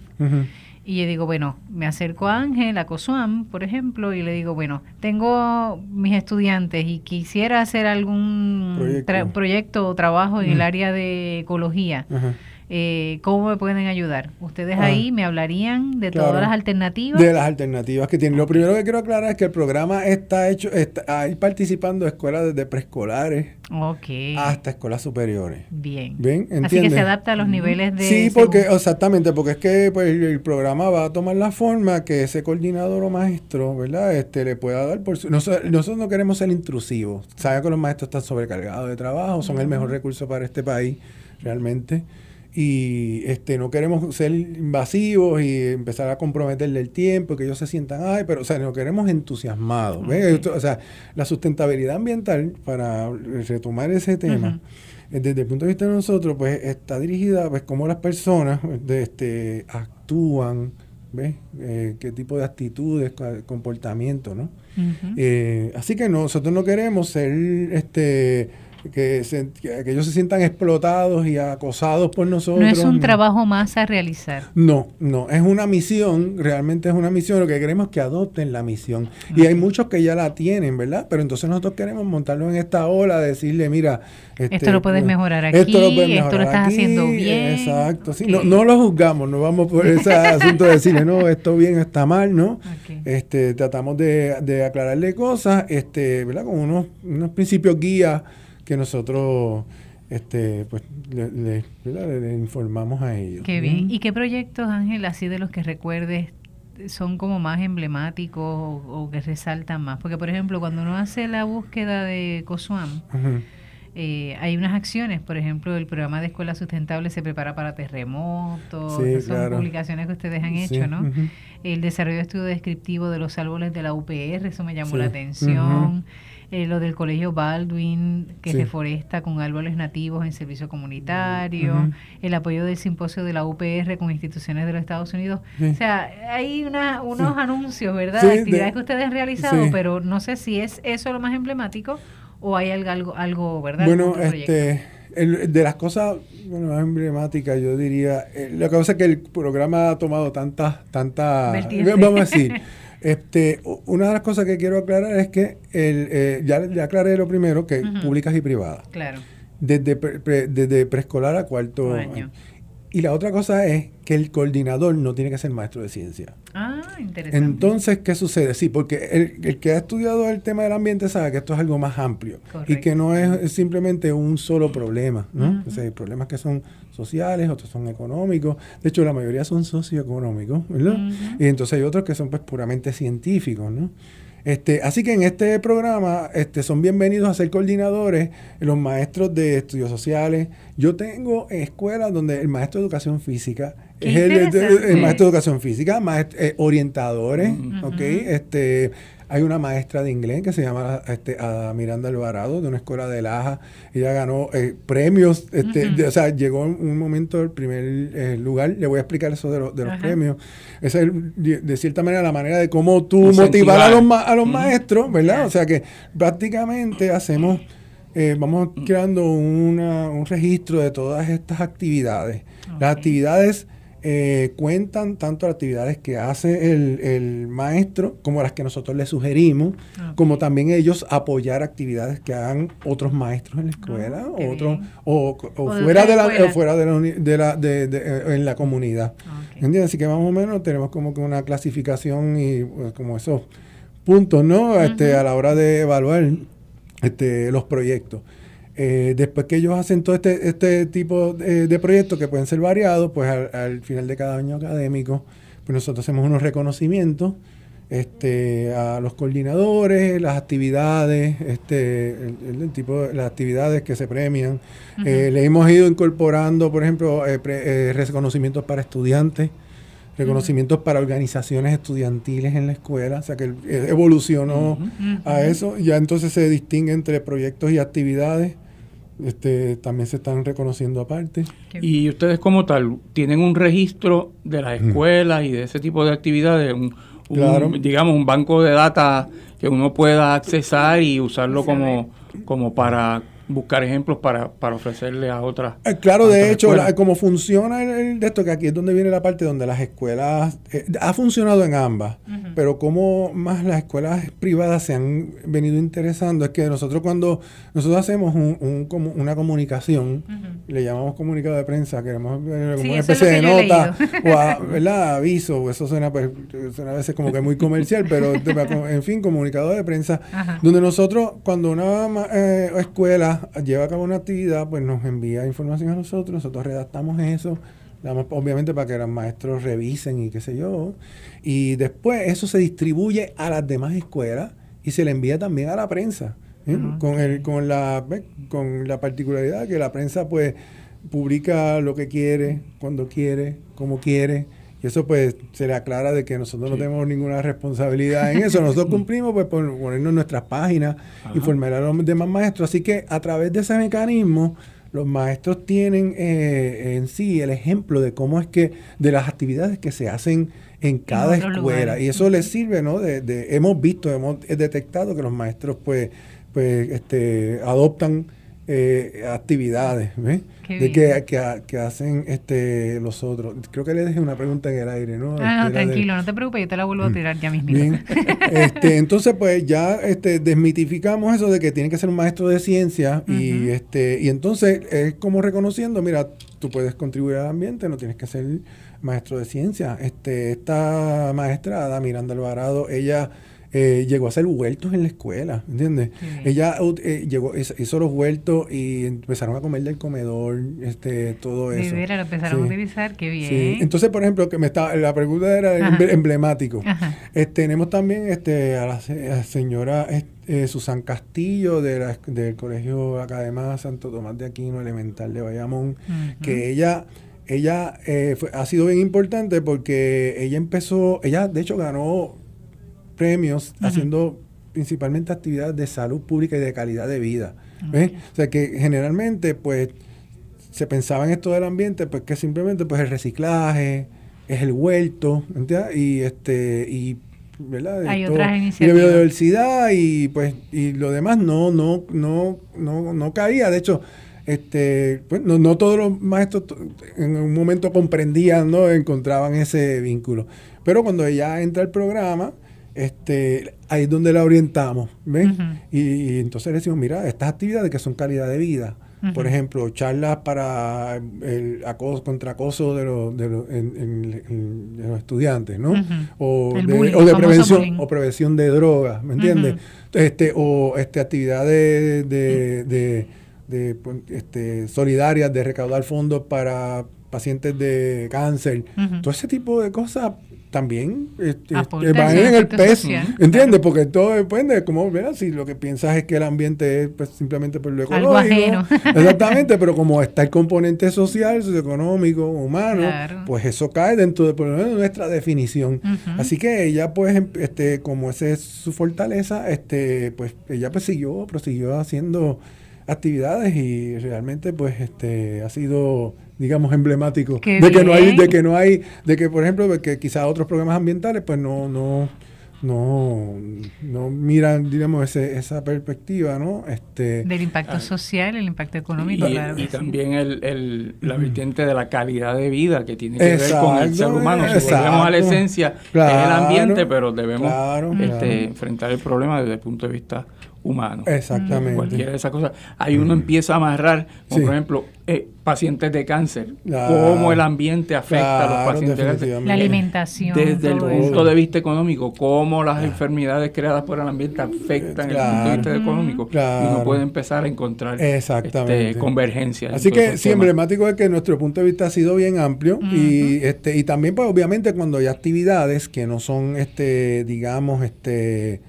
Y yo digo, bueno, me acerco a Ángel, a COSUAM, por ejemplo, y le digo, bueno, tengo mis estudiantes y quisiera hacer algún proyecto, o trabajo en el área de ecología. Eh, ¿cómo me pueden ayudar? Ustedes ah. ahí me hablarían de todas las alternativas. De las alternativas que tienen. Lo primero que quiero aclarar es que el programa está hecho, está ahí participando escuelas desde preescolares hasta escuelas superiores. Bien. Bien, Así que se adapta a los niveles de... Sí, porque exactamente, porque es que pues, el programa va a tomar la forma que ese coordinador o maestro, ¿verdad? Este le pueda dar por su... nosotros, no queremos ser intrusivos. Saben que los maestros están sobrecargados de trabajo, son el mejor recurso para este país, realmente y este no queremos ser invasivos y empezar a comprometerle el tiempo, que ellos se sientan, ay, pero o sea, no queremos entusiasmados. O sea, la sustentabilidad ambiental, para retomar ese tema, eh, desde el punto de vista de nosotros, pues está dirigida pues cómo las personas de, este, actúan, ¿ves? Eh, qué tipo de actitudes, comportamiento, ¿no? Eh, así que nosotros no queremos ser este que, ellos se sientan explotados y acosados por nosotros. No es un trabajo más a realizar. No, no, es una misión, realmente es una misión, lo que queremos es que adopten la misión. Y hay muchos que ya la tienen, ¿verdad? Pero entonces nosotros queremos montarlo en esta ola, decirle, mira, este, esto lo puedes mejorar aquí, esto lo, estás haciendo bien. Exacto, sí, no, no lo juzgamos, no vamos por ese asunto de decirle, no, esto bien, está mal, ¿no? Este, tratamos de, de aclararle cosas, este, ¿verdad? Con unos, unos principios guías que nosotros este, pues, le, informamos a ellos. Qué bien. ¿Y qué proyectos, Ángel, así de los que recuerdes, son como más emblemáticos o, que resaltan más? Porque, por ejemplo, cuando uno hace la búsqueda de COSUAM, eh, hay unas acciones, por ejemplo, el programa de escuela sustentable se prepara para terremotos, son publicaciones que ustedes han hecho, ¿no? El desarrollo de estudio descriptivo de los árboles de la UPR, eso me llamó la atención. Eh, lo del colegio Baldwin, que reforesta con árboles nativos en servicio comunitario, el apoyo del simposio de la UPR con instituciones de los Estados Unidos. O sea, hay una, unos anuncios, ¿verdad? actividades que ustedes han realizado, pero no sé si es eso lo más emblemático o hay algo, algo ¿verdad? Bueno, este, de las cosas más emblemáticas, yo diría, eh, lo que pasa es que el programa ha tomado tantas, tantas, vamos a decir, Este, una de las cosas que quiero aclarar es que el, eh, ya, ya, aclaré lo primero, que públicas y privadas. Claro. Desde, desde preescolar a cuarto año. Y la otra cosa es que el coordinador no tiene que ser maestro de ciencia. Ah, interesante. Entonces, ¿qué sucede? Sí, porque el, que ha estudiado el tema del ambiente sabe que esto es algo más amplio y que no es, simplemente un solo problema, ¿no? hay problemas que son sociales, otros son económicos. De hecho, la mayoría son socioeconómicos, ¿verdad? Y entonces hay otros que son pues puramente científicos, ¿no? Este, así que en este programa este, son bienvenidos a ser coordinadores los maestros de estudios sociales. Yo tengo escuelas donde el maestro de educación física es el, maestro de educación física, eh, orientadores, este, hay una maestra de inglés que se llama este, Miranda Alvarado, de una escuela de Laja. Ella ganó eh, premios, este, o sea, llegó en un momento el primer eh, lugar. Le voy a explicar eso de, los premios. Esa es, de cierta manera, la manera de cómo tú motivar a los, a los maestros, ¿verdad? O sea que prácticamente hacemos, eh, vamos creando un registro de todas estas actividades. Las actividades eh, cuentan tanto las actividades que hace el, maestro como las que nosotros le sugerimos, como también ellos apoyar actividades que hagan otros maestros en la escuela o, otros, o, fuera de la, fuera de la, de eh, en la comunidad. ¿Entiendes? Así que más o menos tenemos como que una clasificación y pues, como esos puntos, ¿no? Este, a la hora de evaluar este, los proyectos. Eh, después que ellos hacen todo este, este tipo de, proyectos que pueden ser variados, pues al, final de cada año académico, pues nosotros hacemos unos reconocimientos este, a los coordinadores, las actividades, este, el, tipo de las actividades que se premian. Eh, le hemos ido incorporando, por ejemplo, eh, reconocimientos para estudiantes, reconocimientos para organizaciones estudiantiles en la escuela, o sea que evolucionó a eso. Ya entonces se distingue entre proyectos y actividades este, también se están reconociendo aparte. Y ustedes como tal, ¿tienen un registro de las escuelas y de ese tipo de actividades? Un, digamos, un banco de datos que uno pueda accesar y usarlo como, como para buscar ejemplos para, para ofrecerle a otras. Eh, claro, de hecho, como funciona el, de esto, que aquí es donde viene la parte donde las escuelas, eh, ha funcionado en ambas, pero como más las escuelas privadas se han venido interesando. Es que nosotros cuando nosotros hacemos un, una comunicación, le llamamos comunicado de prensa, queremos como una especie de nota o ¿verdad? aviso, eso suena, pues, suena a veces como que muy comercial, pero en fin, comunicado de prensa, donde nosotros cuando una eh, escuela lleva a cabo una actividad, pues nos envía información a nosotros, nosotros redactamos eso obviamente para que los maestros revisen y qué sé yo. Y después eso se distribuye a las demás escuelas y se le envía también a la prensa. ¿eh? con, el, con, la, con la particularidad que la prensa pues publica lo que quiere, cuando quiere, como quiere. Y eso pues se le aclara de que nosotros no tenemos ninguna responsabilidad en eso. Nosotros cumplimos pues por ponernos nuestras páginas y formar a los demás maestros. Así que a través de ese mecanismo los maestros tienen eh, en sí el ejemplo de cómo es que, de las actividades que se hacen en cada escuela. Y eso les sirve, ¿no? De, hemos visto, hemos detectado que los maestros pues, pues este, adoptan eh, actividades de que, que, hacen este los otros. Creo que le dejé una pregunta en el aire, ¿no? Ah, no, tranquilo, no te preocupes, yo te la vuelvo a mm. tirar ya mismo. este, entonces, pues ya este, desmitificamos eso de que tiene que ser un maestro de ciencia y, este, y entonces es como reconociendo, mira, tú puedes contribuir al ambiente, no tienes que ser maestro de ciencia. Este, esta maestra, Miranda Alvarado, ella eh, llegó a hacer huertos en la escuela, ¿entiendes? Ella eh, llegó, hizo los huertos y empezaron a comer del comedor, este, todo eso. De lo empezaron a utilizar, qué bien. Entonces, por ejemplo, que me está, la pregunta era emblemático. tenemos también este, a la, señora eh, Susan Castillo de la, del Colegio Academia Santo Tomás de Aquino Elemental de Bayamón, que ella ella ha sido bien importante porque ella empezó, ella de hecho ganó premios haciendo principalmente actividades de salud pública y de calidad de vida. O sea que generalmente pues se pensaba en esto del ambiente, pues que simplemente pues el reciclaje, es el huerto, ¿entiendes? Y este, y ¿verdad? Hay otras iniciativas. Y la biodiversidad y pues, y lo demás no, no, no, no, no caía. De hecho, este, pues, no, no todos los maestros en un momento comprendían, ¿no? Encontraban ese vínculo. Pero cuando ella entra al programa, este, ahí es donde la orientamos, ¿ven? y, entonces le decimos, mira, estas actividades que son calidad de vida, por ejemplo, charlas para el acoso, contra acoso de, los, de, los, los estudiantes, ¿no? O, de, prevención, o prevención de drogas, ¿me entiendes? este, o este, actividades de, de, de, pues, este, solidarias de recaudar fondos para pacientes de cáncer, todo ese tipo de cosas también este, este van en el peso, ¿entiendes? Porque todo depende de cómo, ¿verdad? Si lo que piensas es que el ambiente es pues, simplemente por lo ecológico. Exactamente, pero como está el componente social, socioeconómico, humano, pues eso cae dentro de, por nuestra definición. Así que ella, pues, em, este, como esa es su fortaleza, este, pues ella pues siguió, prosiguió haciendo actividades y realmente pues este ha sido digamos emblemático de que no hay de que no hay de que por ejemplo de que quizás otros programas ambientales pues no no no, no miran, digamos, ese, esa perspectiva, ¿no? Este, Del impacto ah, social, el impacto económico, y, claro. Y también el, el, la vertiente de la calidad de vida que tiene que ver con el ser humano. Si volvemos a la esencia, es el ambiente, pero debemos este, enfrentar el problema desde el punto de vista humano. Exactamente. Cualquiera de esas cosas. Ahí uno empieza a amarrar, como por ejemplo, eh, pacientes de cáncer, cómo el ambiente afecta a los pacientes de cáncer. La alimentación. Desde el punto de vista económico, cómo las enfermedades creadas por el ambiente afectan el punto de vista económico. Y uno puede empezar a encontrar este, convergencia. Así que sí, emblemático es que nuestro punto de vista ha sido bien amplio y este y también pues obviamente cuando hay actividades que no son este digamos este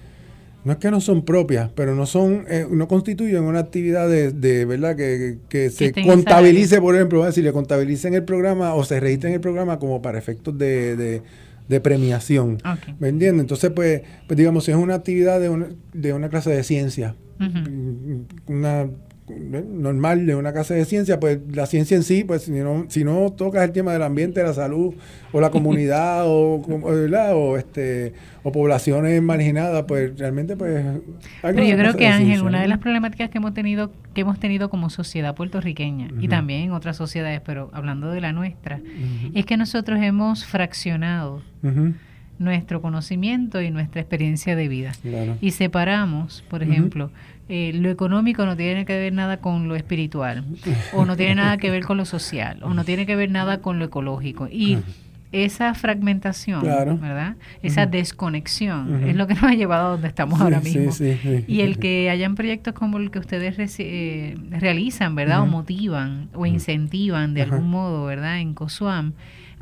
no es que no son propias, pero no son, eh, no constituyen una actividad de, verdad que, se contabilice, por ejemplo, si le contabilicen el programa o se registren el programa como para efectos de, premiación. ¿Me entiendes? Entonces, pues, pues, digamos, si es una actividad de una, de una clase de ciencia, una normal de una casa de ciencia, pues la ciencia en sí, pues si no, si no tocas el tema del ambiente, la salud o la comunidad o, o, este o poblaciones marginadas, pues realmente pues Pero yo creo que Ángel, una de las problemáticas que hemos tenido que hemos tenido como sociedad puertorriqueña y también en otras sociedades, pero hablando de la nuestra, es que nosotros hemos fraccionado nuestro conocimiento y nuestra experiencia de vida. Y separamos, por ejemplo, eh, lo económico no tiene que ver nada con lo espiritual, o no tiene nada que ver con lo social, o no tiene que ver nada con lo ecológico. Y esa fragmentación, ¿verdad? Esa desconexión es lo que nos ha llevado a donde estamos ahora mismo. y el que hayan proyectos como el que ustedes eh, realizan, ¿verdad? O motivan o incentivan de algún modo, ¿verdad? En COSUAM,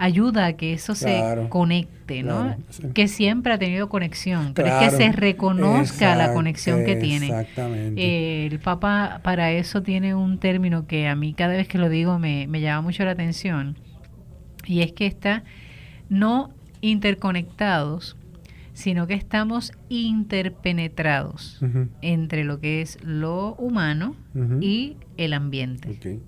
ayuda a que eso se conecte, ¿no? Que siempre ha tenido conexión, pero es que se reconozca la conexión que tiene. Exactamente. el Papa para eso tiene un término que a mí cada vez que lo digo me, me llama mucho la atención y es que está no interconectados, sino que estamos interpenetrados entre lo que es lo humano y el ambiente.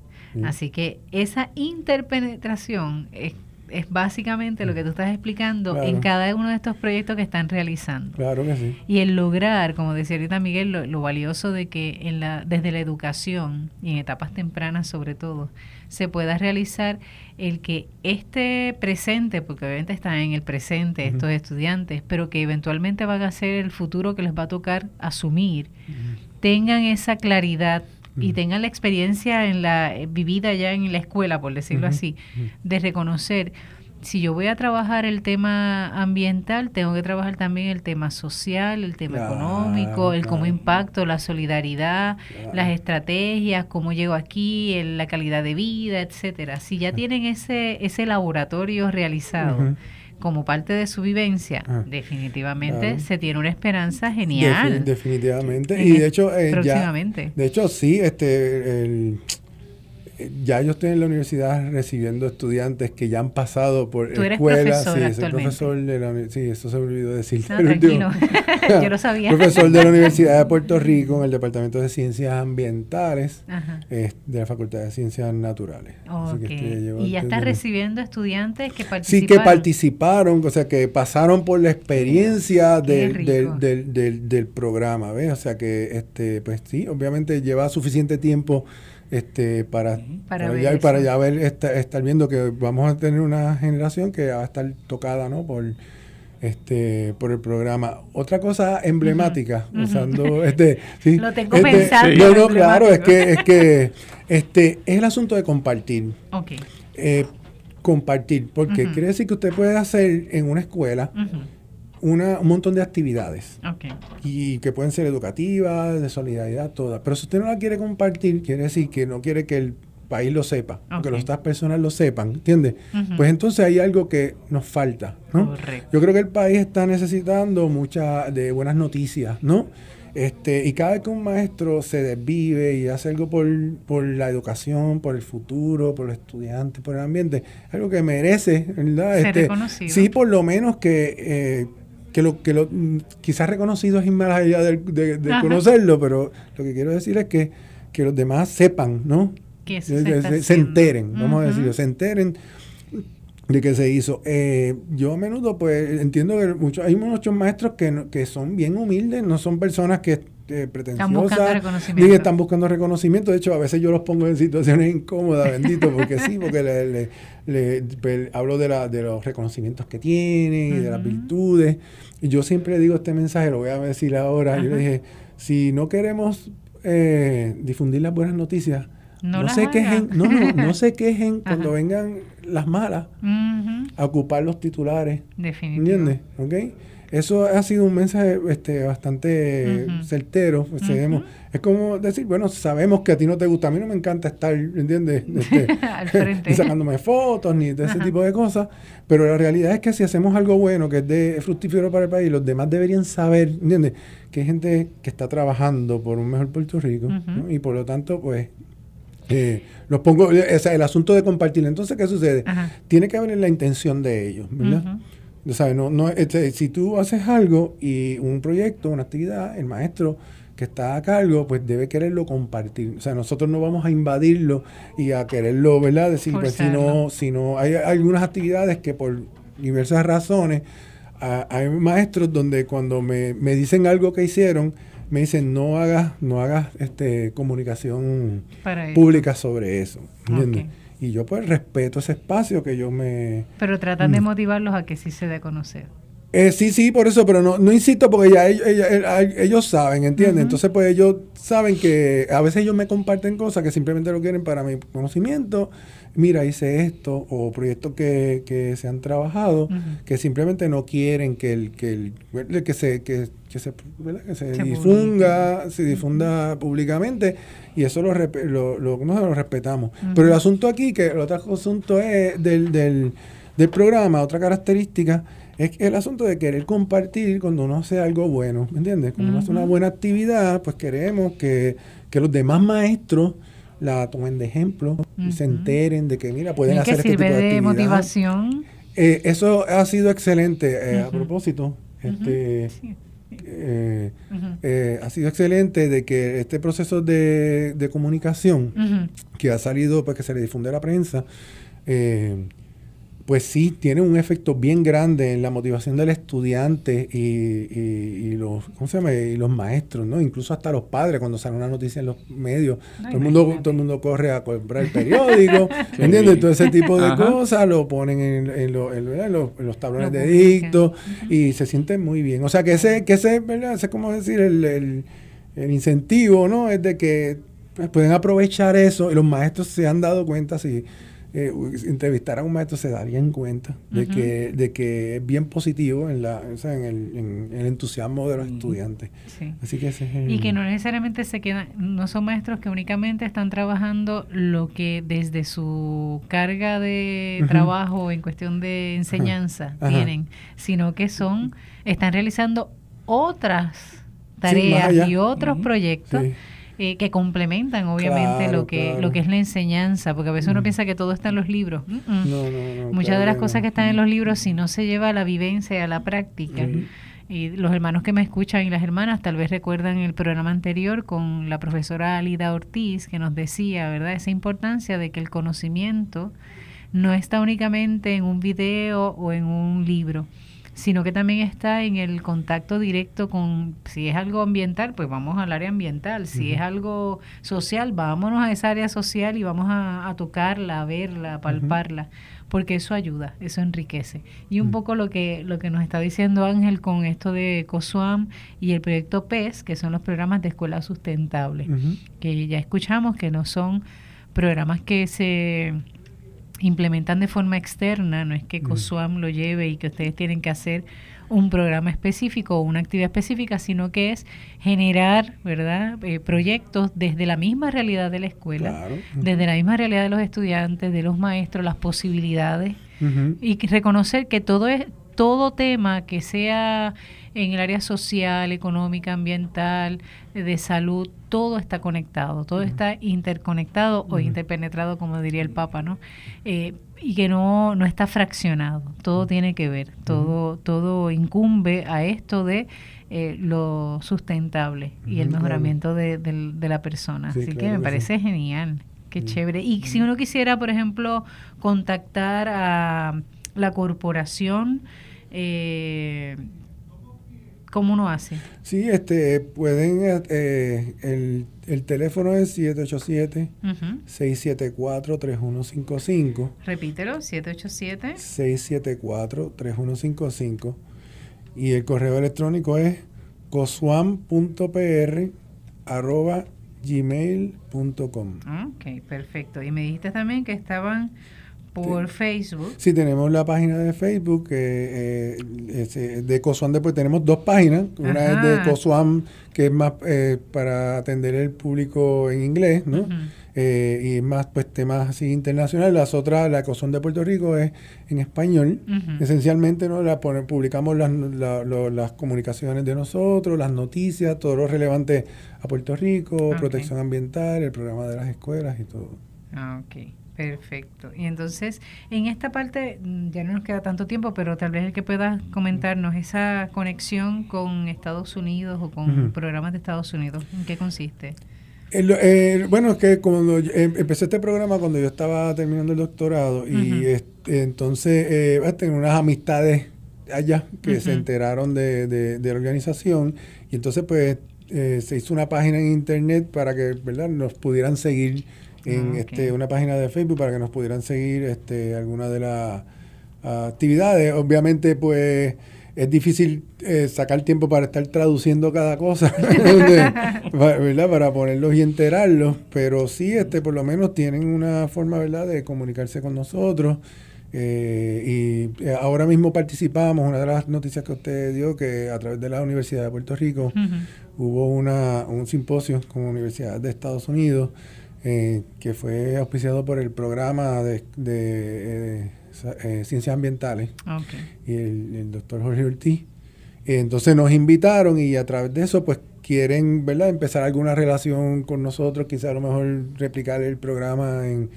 Así que esa interpenetración es es básicamente lo que tú estás explicando en cada uno de estos proyectos que están realizando. Claro que sí. Y el lograr, como decía ahorita Miguel, lo, valioso de que en la, desde la educación y en etapas tempranas sobre todo, se pueda realizar el que este presente, porque obviamente están en el presente estos estudiantes, pero que eventualmente van a ser el futuro que les va a tocar asumir, tengan esa claridad y tengan la experiencia en la eh, vivida ya en la escuela, por decirlo así, de reconocer si yo voy a trabajar el tema ambiental, tengo que trabajar también el tema social, el tema económico, el cómo impacto, la solidaridad, las estrategias, cómo llego aquí, la calidad de vida, etcétera. Si ya tienen ese ese laboratorio realizado, como parte de su vivencia, ah, definitivamente se tiene una esperanza genial. definitivamente. Y de hecho, eh, próximamente. de hecho, sí, este, el, ya yo estoy en la universidad recibiendo estudiantes que ya han pasado por ¿Tú eres Profesor sí, soy profesor de la Sí, eso se me olvidó decir. No, tranquilo. yo lo sabía. Profesor de la Universidad de Puerto Rico en el Departamento de Ciencias Ambientales de la Facultad de Ciencias Naturales. y ya está recibiendo estudiantes que participaron. Sí, que participaron, o sea, que pasaron por la experiencia del, del, del, del, programa, ¿ves? O sea, que, este pues sí, obviamente lleva suficiente tiempo este para, para, ya, para ya ver estar, viendo que vamos a tener una generación que va a estar tocada no por este por el programa. Otra cosa emblemática usando este sí, lo tengo este, pensando no, claro es que es que este es el asunto de compartir. Okay. Eh, compartir porque quiere decir que usted puede hacer en una escuela una, un montón de actividades. Y que pueden ser educativas, de solidaridad, todas. Pero si usted no la quiere compartir, quiere decir que no quiere que el país lo sepa, que las otras personas lo sepan, ¿entiendes? Pues entonces hay algo que nos falta, ¿no? Yo creo que el país está necesitando muchas de buenas noticias, ¿no? Este, y cada vez que un maestro se desvive y hace algo por, por la educación, por el futuro, por los estudiantes, por el ambiente, algo que merece, ¿verdad? este, Sí, por lo menos que eh, que lo que lo quizás reconocido es más allá de, de, conocerlo, pero lo que quiero decir es que, que los demás sepan, ¿no? Que se, se, enteren, vamos a decirlo, se enteren de que se hizo. Eh, yo a menudo pues entiendo que muchos, hay muchos maestros que, que son bien humildes, no son personas que eh, pretenciosas ni están buscando reconocimiento. De hecho, a veces yo los pongo en situaciones incómodas, bendito, porque sí, porque le, le, pues, hablo de, la, de los reconocimientos que tienen y de las virtudes. Y yo siempre digo este mensaje, lo voy a decir ahora. Yo le dije, si no queremos eh, difundir las buenas noticias, no, se quejen, no, no, no se quejen cuando vengan las malas a ocupar los titulares. Definitivamente. ¿Entiendes? Eso ha sido un mensaje este, bastante certero. Pues, es como decir, bueno, sabemos que a ti no te gusta, a mí no me encanta estar, ¿entiendes? Este, sacándome fotos ni de ese tipo de cosas, pero la realidad es que si hacemos algo bueno, que es de fructífero para el país, los demás deberían saber, ¿entiendes? Que hay gente que está trabajando por un mejor Puerto Rico y por lo tanto, pues eh, los pongo, el asunto de compartir. Entonces, ¿qué sucede? Tiene que haber la intención de ellos, ¿verdad? No, no, este, si tú haces algo y un proyecto, una actividad, el maestro que está a cargo, pues debe quererlo compartir. O sea, nosotros no vamos a invadirlo y a quererlo, ¿verdad? Decir, pues si no, si no, hay, algunas actividades que por diversas razones, hay maestros donde cuando me, me, dicen algo que hicieron, me dicen no hagas, no hagas este comunicación pública sobre eso. ¿entiendes? Y yo pues respeto ese espacio que yo me... Pero tratan de mm. motivarlos a que sí se dé a conocer. Eh, sí, sí, por eso, pero no, no insisto porque ya ellos, saben, ¿entiendes? Entonces, pues ellos saben que a veces ellos me comparten cosas que simplemente lo quieren para mi conocimiento. Mira, hice esto, o proyectos que, que se han trabajado, que simplemente no quieren que el, que el, que se, que, se, que se, difunda, se difunda públicamente, y eso lo, lo, lo, respetamos. Pero el asunto aquí, que el otro asunto es del, del, del programa, otra característica es el asunto de querer compartir cuando uno hace algo bueno, ¿me entiendes? Cuando uno hace una buena actividad, pues queremos que, los demás maestros la tomen de ejemplo y se enteren de que, mira, pueden hacer este tipo de, actividad. motivación. Eh, eso ha sido excelente. Eh, a propósito, este, eh, ha sido excelente de que este proceso de, de comunicación que ha salido, pues que se le difunde a la prensa, pues sí, tiene un efecto bien grande en la motivación del estudiante y, y, los, ¿cómo se llama? y los maestros, ¿no? Incluso hasta los padres, cuando sale una noticia en los medios, todo, el mundo, todo el mundo corre a comprar el periódico, ¿entiendes? Todo ese tipo de cosas lo ponen en, en, los, tablones de dicto y se sienten muy bien. O sea, que ese, que ese, ¿verdad? Ese, como decir, el, el, el incentivo, ¿no? Es de que pues, pueden aprovechar eso y los maestros se han dado cuenta si eh, entrevistar a un maestro se darían cuenta de, que, de que es bien positivo en, la, en, el, entusiasmo de los estudiantes. Así que Y que no necesariamente se quedan, no son maestros que únicamente están trabajando lo que desde su carga de trabajo en cuestión de enseñanza tienen, sino que son, están realizando otras tareas y otros proyectos. Eh, que complementan obviamente lo que lo que es la enseñanza, porque a veces uno mm. piensa que todo está en los libros. Muchas de las cosas que están en los libros, si no se lleva a la vivencia y a la práctica, y los hermanos que me escuchan y las hermanas tal vez recuerdan el programa anterior con la profesora Alida Ortiz, que nos decía, ¿verdad?, esa importancia de que el conocimiento no está únicamente en un video o en un libro, sino que también está en el contacto directo con, si es algo ambiental, pues vamos al área ambiental, si es algo social, vámonos a esa área social y vamos a, tocarla, a verla, a palparla, porque eso ayuda, eso enriquece. Y un poco lo que, lo que nos está diciendo Ángel con esto de COSUAM y el proyecto PES, que son los programas de escuela sustentable, que ya escuchamos que no son programas que se implementan de forma externa, no es que. COSUAM lo lleve y que ustedes tienen que hacer un programa específico o una actividad específica, sino que es generar, ¿verdad?, eh, proyectos desde la misma realidad de la escuela, desde la misma realidad de los estudiantes, de los maestros, las posibilidades y reconocer que todo es todo tema que sea en el área social, económica, ambiental, de salud, todo está conectado, todo está interconectado o interpenetrado, como diría el Papa, ¿no? Eh, y que no, no está fraccionado, todo tiene que ver, todo, todo incumbe a esto de eh, lo sustentable y el mejoramiento de, la persona. Así que me parece genial, qué chévere. Y si uno quisiera, por ejemplo, contactar a la corporación, eh, ¿Cómo uno hace? Sí, este, pueden, eh, el, el, teléfono es 787-674-3155. Repítelo, 787. 674-3155. Y el correo electrónico es coswam.pr arroba gmail.com. Ok, perfecto. Y me dijiste también que estaban por Facebook. Sí, tenemos la página de Facebook eh, eh, de COSUAM. Después tenemos dos páginas. Una es de COSUAM, que es más eh, para atender el público en inglés, ¿no? y es más pues temas así internacionales. Las otras, la COSUAM de Puerto Rico es en español. Esencialmente no la publicamos las, las comunicaciones de nosotros, las noticias, todo lo relevante a Puerto Rico, protección ambiental, el programa de las escuelas y todo. Ah, ok. Perfecto. Y entonces, en esta parte mm, ya no nos queda tanto tiempo, pero tal vez el que pueda comentarnos esa conexión con Estados Unidos o con programas de Estados Unidos, ¿en qué consiste? bueno, es que cuando em, empecé este programa cuando yo estaba terminando el doctorado y entonces eh, tengo unas amistades allá que se enteraron de, de, la organización y entonces pues eh, se hizo una página en internet para que ¿verdad? nos pudieran seguir en ah, este, una página de Facebook para que nos pudieran seguir este, algunas de las actividades. Obviamente, pues es difícil eh, sacar tiempo para estar traduciendo cada cosa, ¿verdad? Para ponerlos y enterarlos, pero sí, este, por lo menos tienen una forma, ¿verdad?, de comunicarse con nosotros. Eh, y eh, ahora mismo participamos, una de las noticias que usted dio, que a través de la Universidad de Puerto Rico hubo una, un simposio con universidades de Estados Unidos que fue auspiciado por el programa de, de eh, ciencias ambientales y el, doctor Jorge Ortiz. Entonces nos invitaron y a través de eso pues quieren ¿verdad? empezar alguna relación con nosotros, quizá a lo mejor replicar el programa en,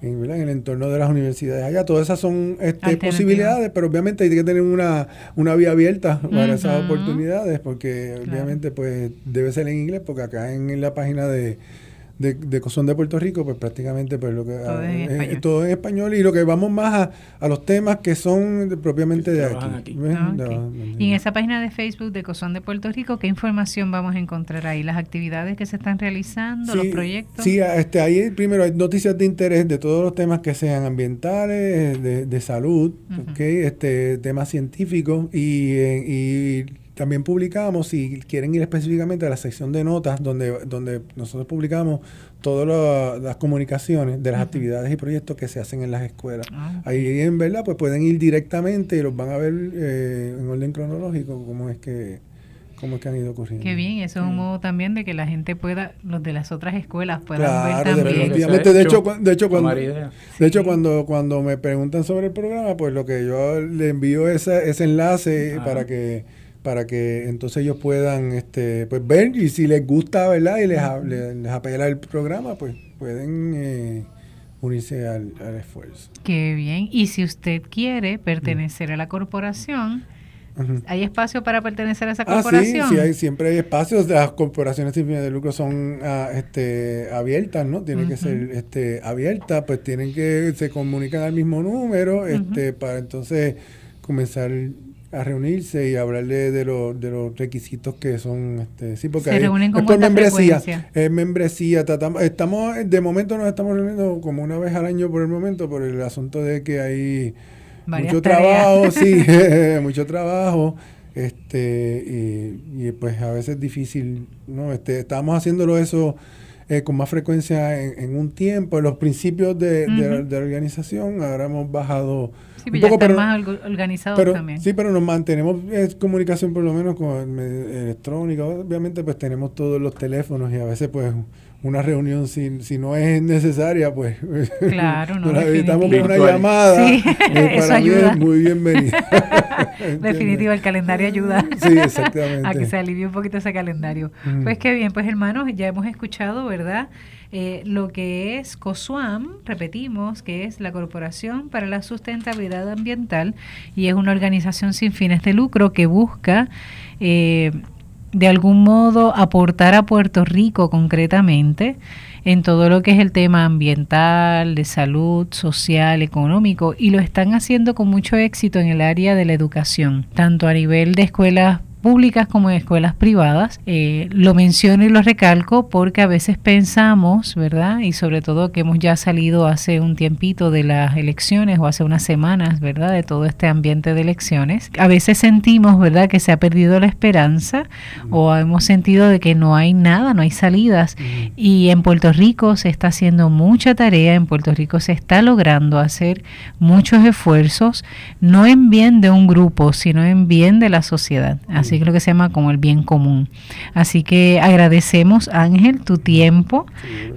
en, el entorno de las universidades allá. Todas esas son este, posibilidades, pero obviamente hay que tener una, una vía abierta para esas oportunidades, porque obviamente pues debe ser en inglés, porque acá en la página de de, de Cosón de Puerto Rico, pues prácticamente pues lo que todo, en ah, español. todo en español y lo que vamos más a, a los temas que son propiamente de aquí. Ah, y en esa página de Facebook de Cosón de Puerto Rico, ¿qué información vamos a encontrar ahí? ¿Las actividades que se están realizando, los proyectos? Sí, este, ahí primero hay noticias de interés de todos los temas que sean ambientales, de, de salud, este, temas científicos y, eh, y también publicamos, si quieren ir específicamente a la sección de notas, donde, donde nosotros publicamos todas las comunicaciones de las actividades y proyectos que se hacen en las escuelas. Ah, Ahí en verdad pues pueden ir directamente y los van a ver eh, en orden cronológico cómo es que cómo es que han ido ocurriendo. Qué bien, eso es un modo también de que la gente pueda, los de las otras escuelas puedan ver también. De, hecho, de hecho, cuando, de hecho cuando, cuando me preguntan sobre el programa, pues lo que yo le envío ese, ese enlace para que para que entonces ellos puedan este, pues ver y si les gusta, ¿verdad? Y les, les, apela el programa, pues pueden eh, unirse al, esfuerzo. Qué bien. Y si usted quiere pertenecer a la corporación, ¿hay espacio para pertenecer a esa corporación? Ah, sí, sí hay, siempre hay espacios. Las corporaciones sin fines de lucro son ah, este, abiertas, ¿no? Tienen que ser este, abiertas, pues tienen que, se comunican al mismo número, este, para entonces comenzar a reunirse y hablarle de, los de los requisitos que son este sí porque se reúnen con es membresía es membresía tratamos, estamos de momento nos estamos reuniendo como una vez al año por el momento por el asunto de que hay mucho trabajo sí mucho trabajo este y, y, pues a veces es difícil no este estamos haciéndolo eso eh, con más frecuencia en, un tiempo. En los principios de, de, la, organización ahora hemos bajado sí, un poco, pero, más organizados también. Sí, pero nos mantenemos en comunicación por lo menos con electrónica. Obviamente pues tenemos todos los teléfonos y a veces pues una reunión si, si no es necesaria, pues claro, no, nos evitamos una llamada. Sí, eh, para mí es muy bienvenida. Definitivo, el calendario ayuda sí, exactamente. a que se alivie un poquito ese calendario. Pues qué bien, pues hermanos, ya hemos escuchado, ¿verdad? Eh, lo que es COSUAM, repetimos, que es la Corporación para la Sustentabilidad Ambiental y es una organización sin fines de lucro que busca... Eh, de algún modo aportar a Puerto Rico concretamente en todo lo que es el tema ambiental, de salud, social, económico, y lo están haciendo con mucho éxito en el área de la educación, tanto a nivel de escuelas públicas como en escuelas privadas. Eh, lo menciono y lo recalco porque a veces pensamos, ¿verdad? Y sobre todo que hemos ya salido hace un tiempito de las elecciones o hace unas semanas, ¿verdad? De todo este ambiente de elecciones. A veces sentimos, ¿verdad? Que se ha perdido la esperanza o hemos sentido de que no hay nada, no hay salidas. Y en Puerto Rico se está haciendo mucha tarea, en Puerto Rico se está logrando hacer muchos esfuerzos, no en bien de un grupo, sino en bien de la sociedad. Así que lo que se llama como el bien común. Así que agradecemos, Ángel, tu tiempo,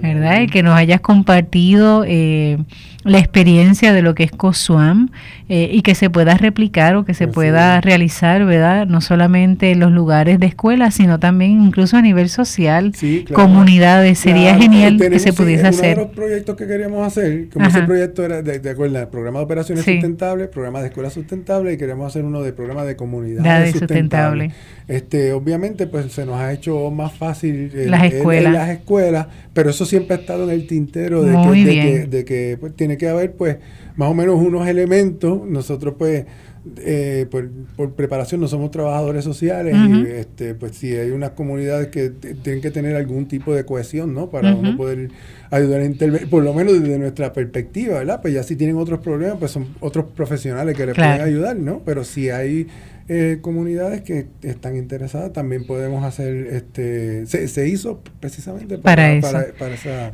¿verdad? Y que nos hayas compartido eh, la experiencia de lo que es COSUAM eh, y que se pueda replicar o que se pueda realizar, ¿verdad? No solamente en los lugares de escuela, sino también incluso a nivel social, comunidades. Sería genial que se pudiese hacer. Uno de los proyectos que queríamos hacer, como ese proyecto era, de, de acuerdo, programa de operaciones sustentables, programa de escuela sustentable y queremos hacer uno de programa de comunidades sustentables. Este, obviamente, pues se nos ha hecho más fácil las, escuelas. las escuelas, pero eso siempre ha estado en el tintero de que, de que, pues, tiene que haber, pues, más o menos unos elementos. Nosotros, pues, eh, por, preparación no somos trabajadores sociales y este, pues si hay unas comunidades que tienen que tener algún tipo de cohesión, ¿no? Para uno poder ayudar a intervenir, por lo menos desde nuestra perspectiva, ¿verdad? Pues ya si tienen otros problemas, pues son otros profesionales que les pueden ayudar, ¿no? Pero si hay eh, comunidades que están interesadas. También podemos hacer, este, se, hizo precisamente para, eso.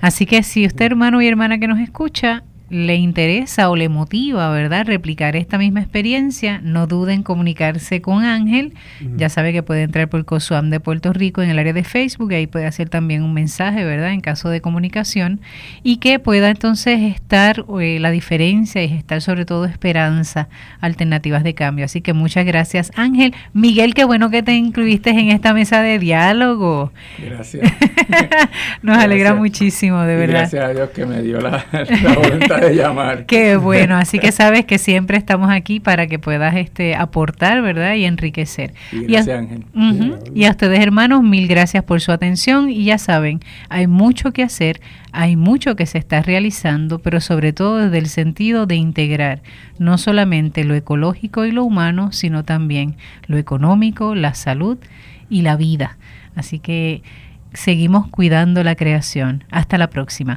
Así que si usted, hermano y hermana que nos escucha, le interesa o le motiva, ¿verdad?, replicar esta misma experiencia, no duden en comunicarse con Ángel. Ya sabe que puede entrar por COSUAM de Puerto Rico en el área de Facebook, y ahí puede hacer también un mensaje, ¿verdad?, en caso de comunicación, y que pueda entonces estar eh, la diferencia y estar sobre todo esperanza, alternativas de cambio. Así que muchas gracias, Ángel. Miguel, qué bueno que te incluiste en esta mesa de diálogo. Gracias. Nos alegra muchísimo, de verdad. gracias a Dios que me dio la, la voluntad de llamar. Qué bueno, así que sabes que siempre estamos aquí para que puedas este aportar, ¿verdad? Y enriquecer. Y gracias, Ángel. y a ustedes, hermanos, mil gracias por su atención y ya saben, hay mucho que hacer, hay mucho que se está realizando, pero sobre todo desde el sentido de integrar no solamente lo ecológico y lo humano, sino también lo económico, la salud y la vida. Así que seguimos cuidando la creación. Hasta la próxima.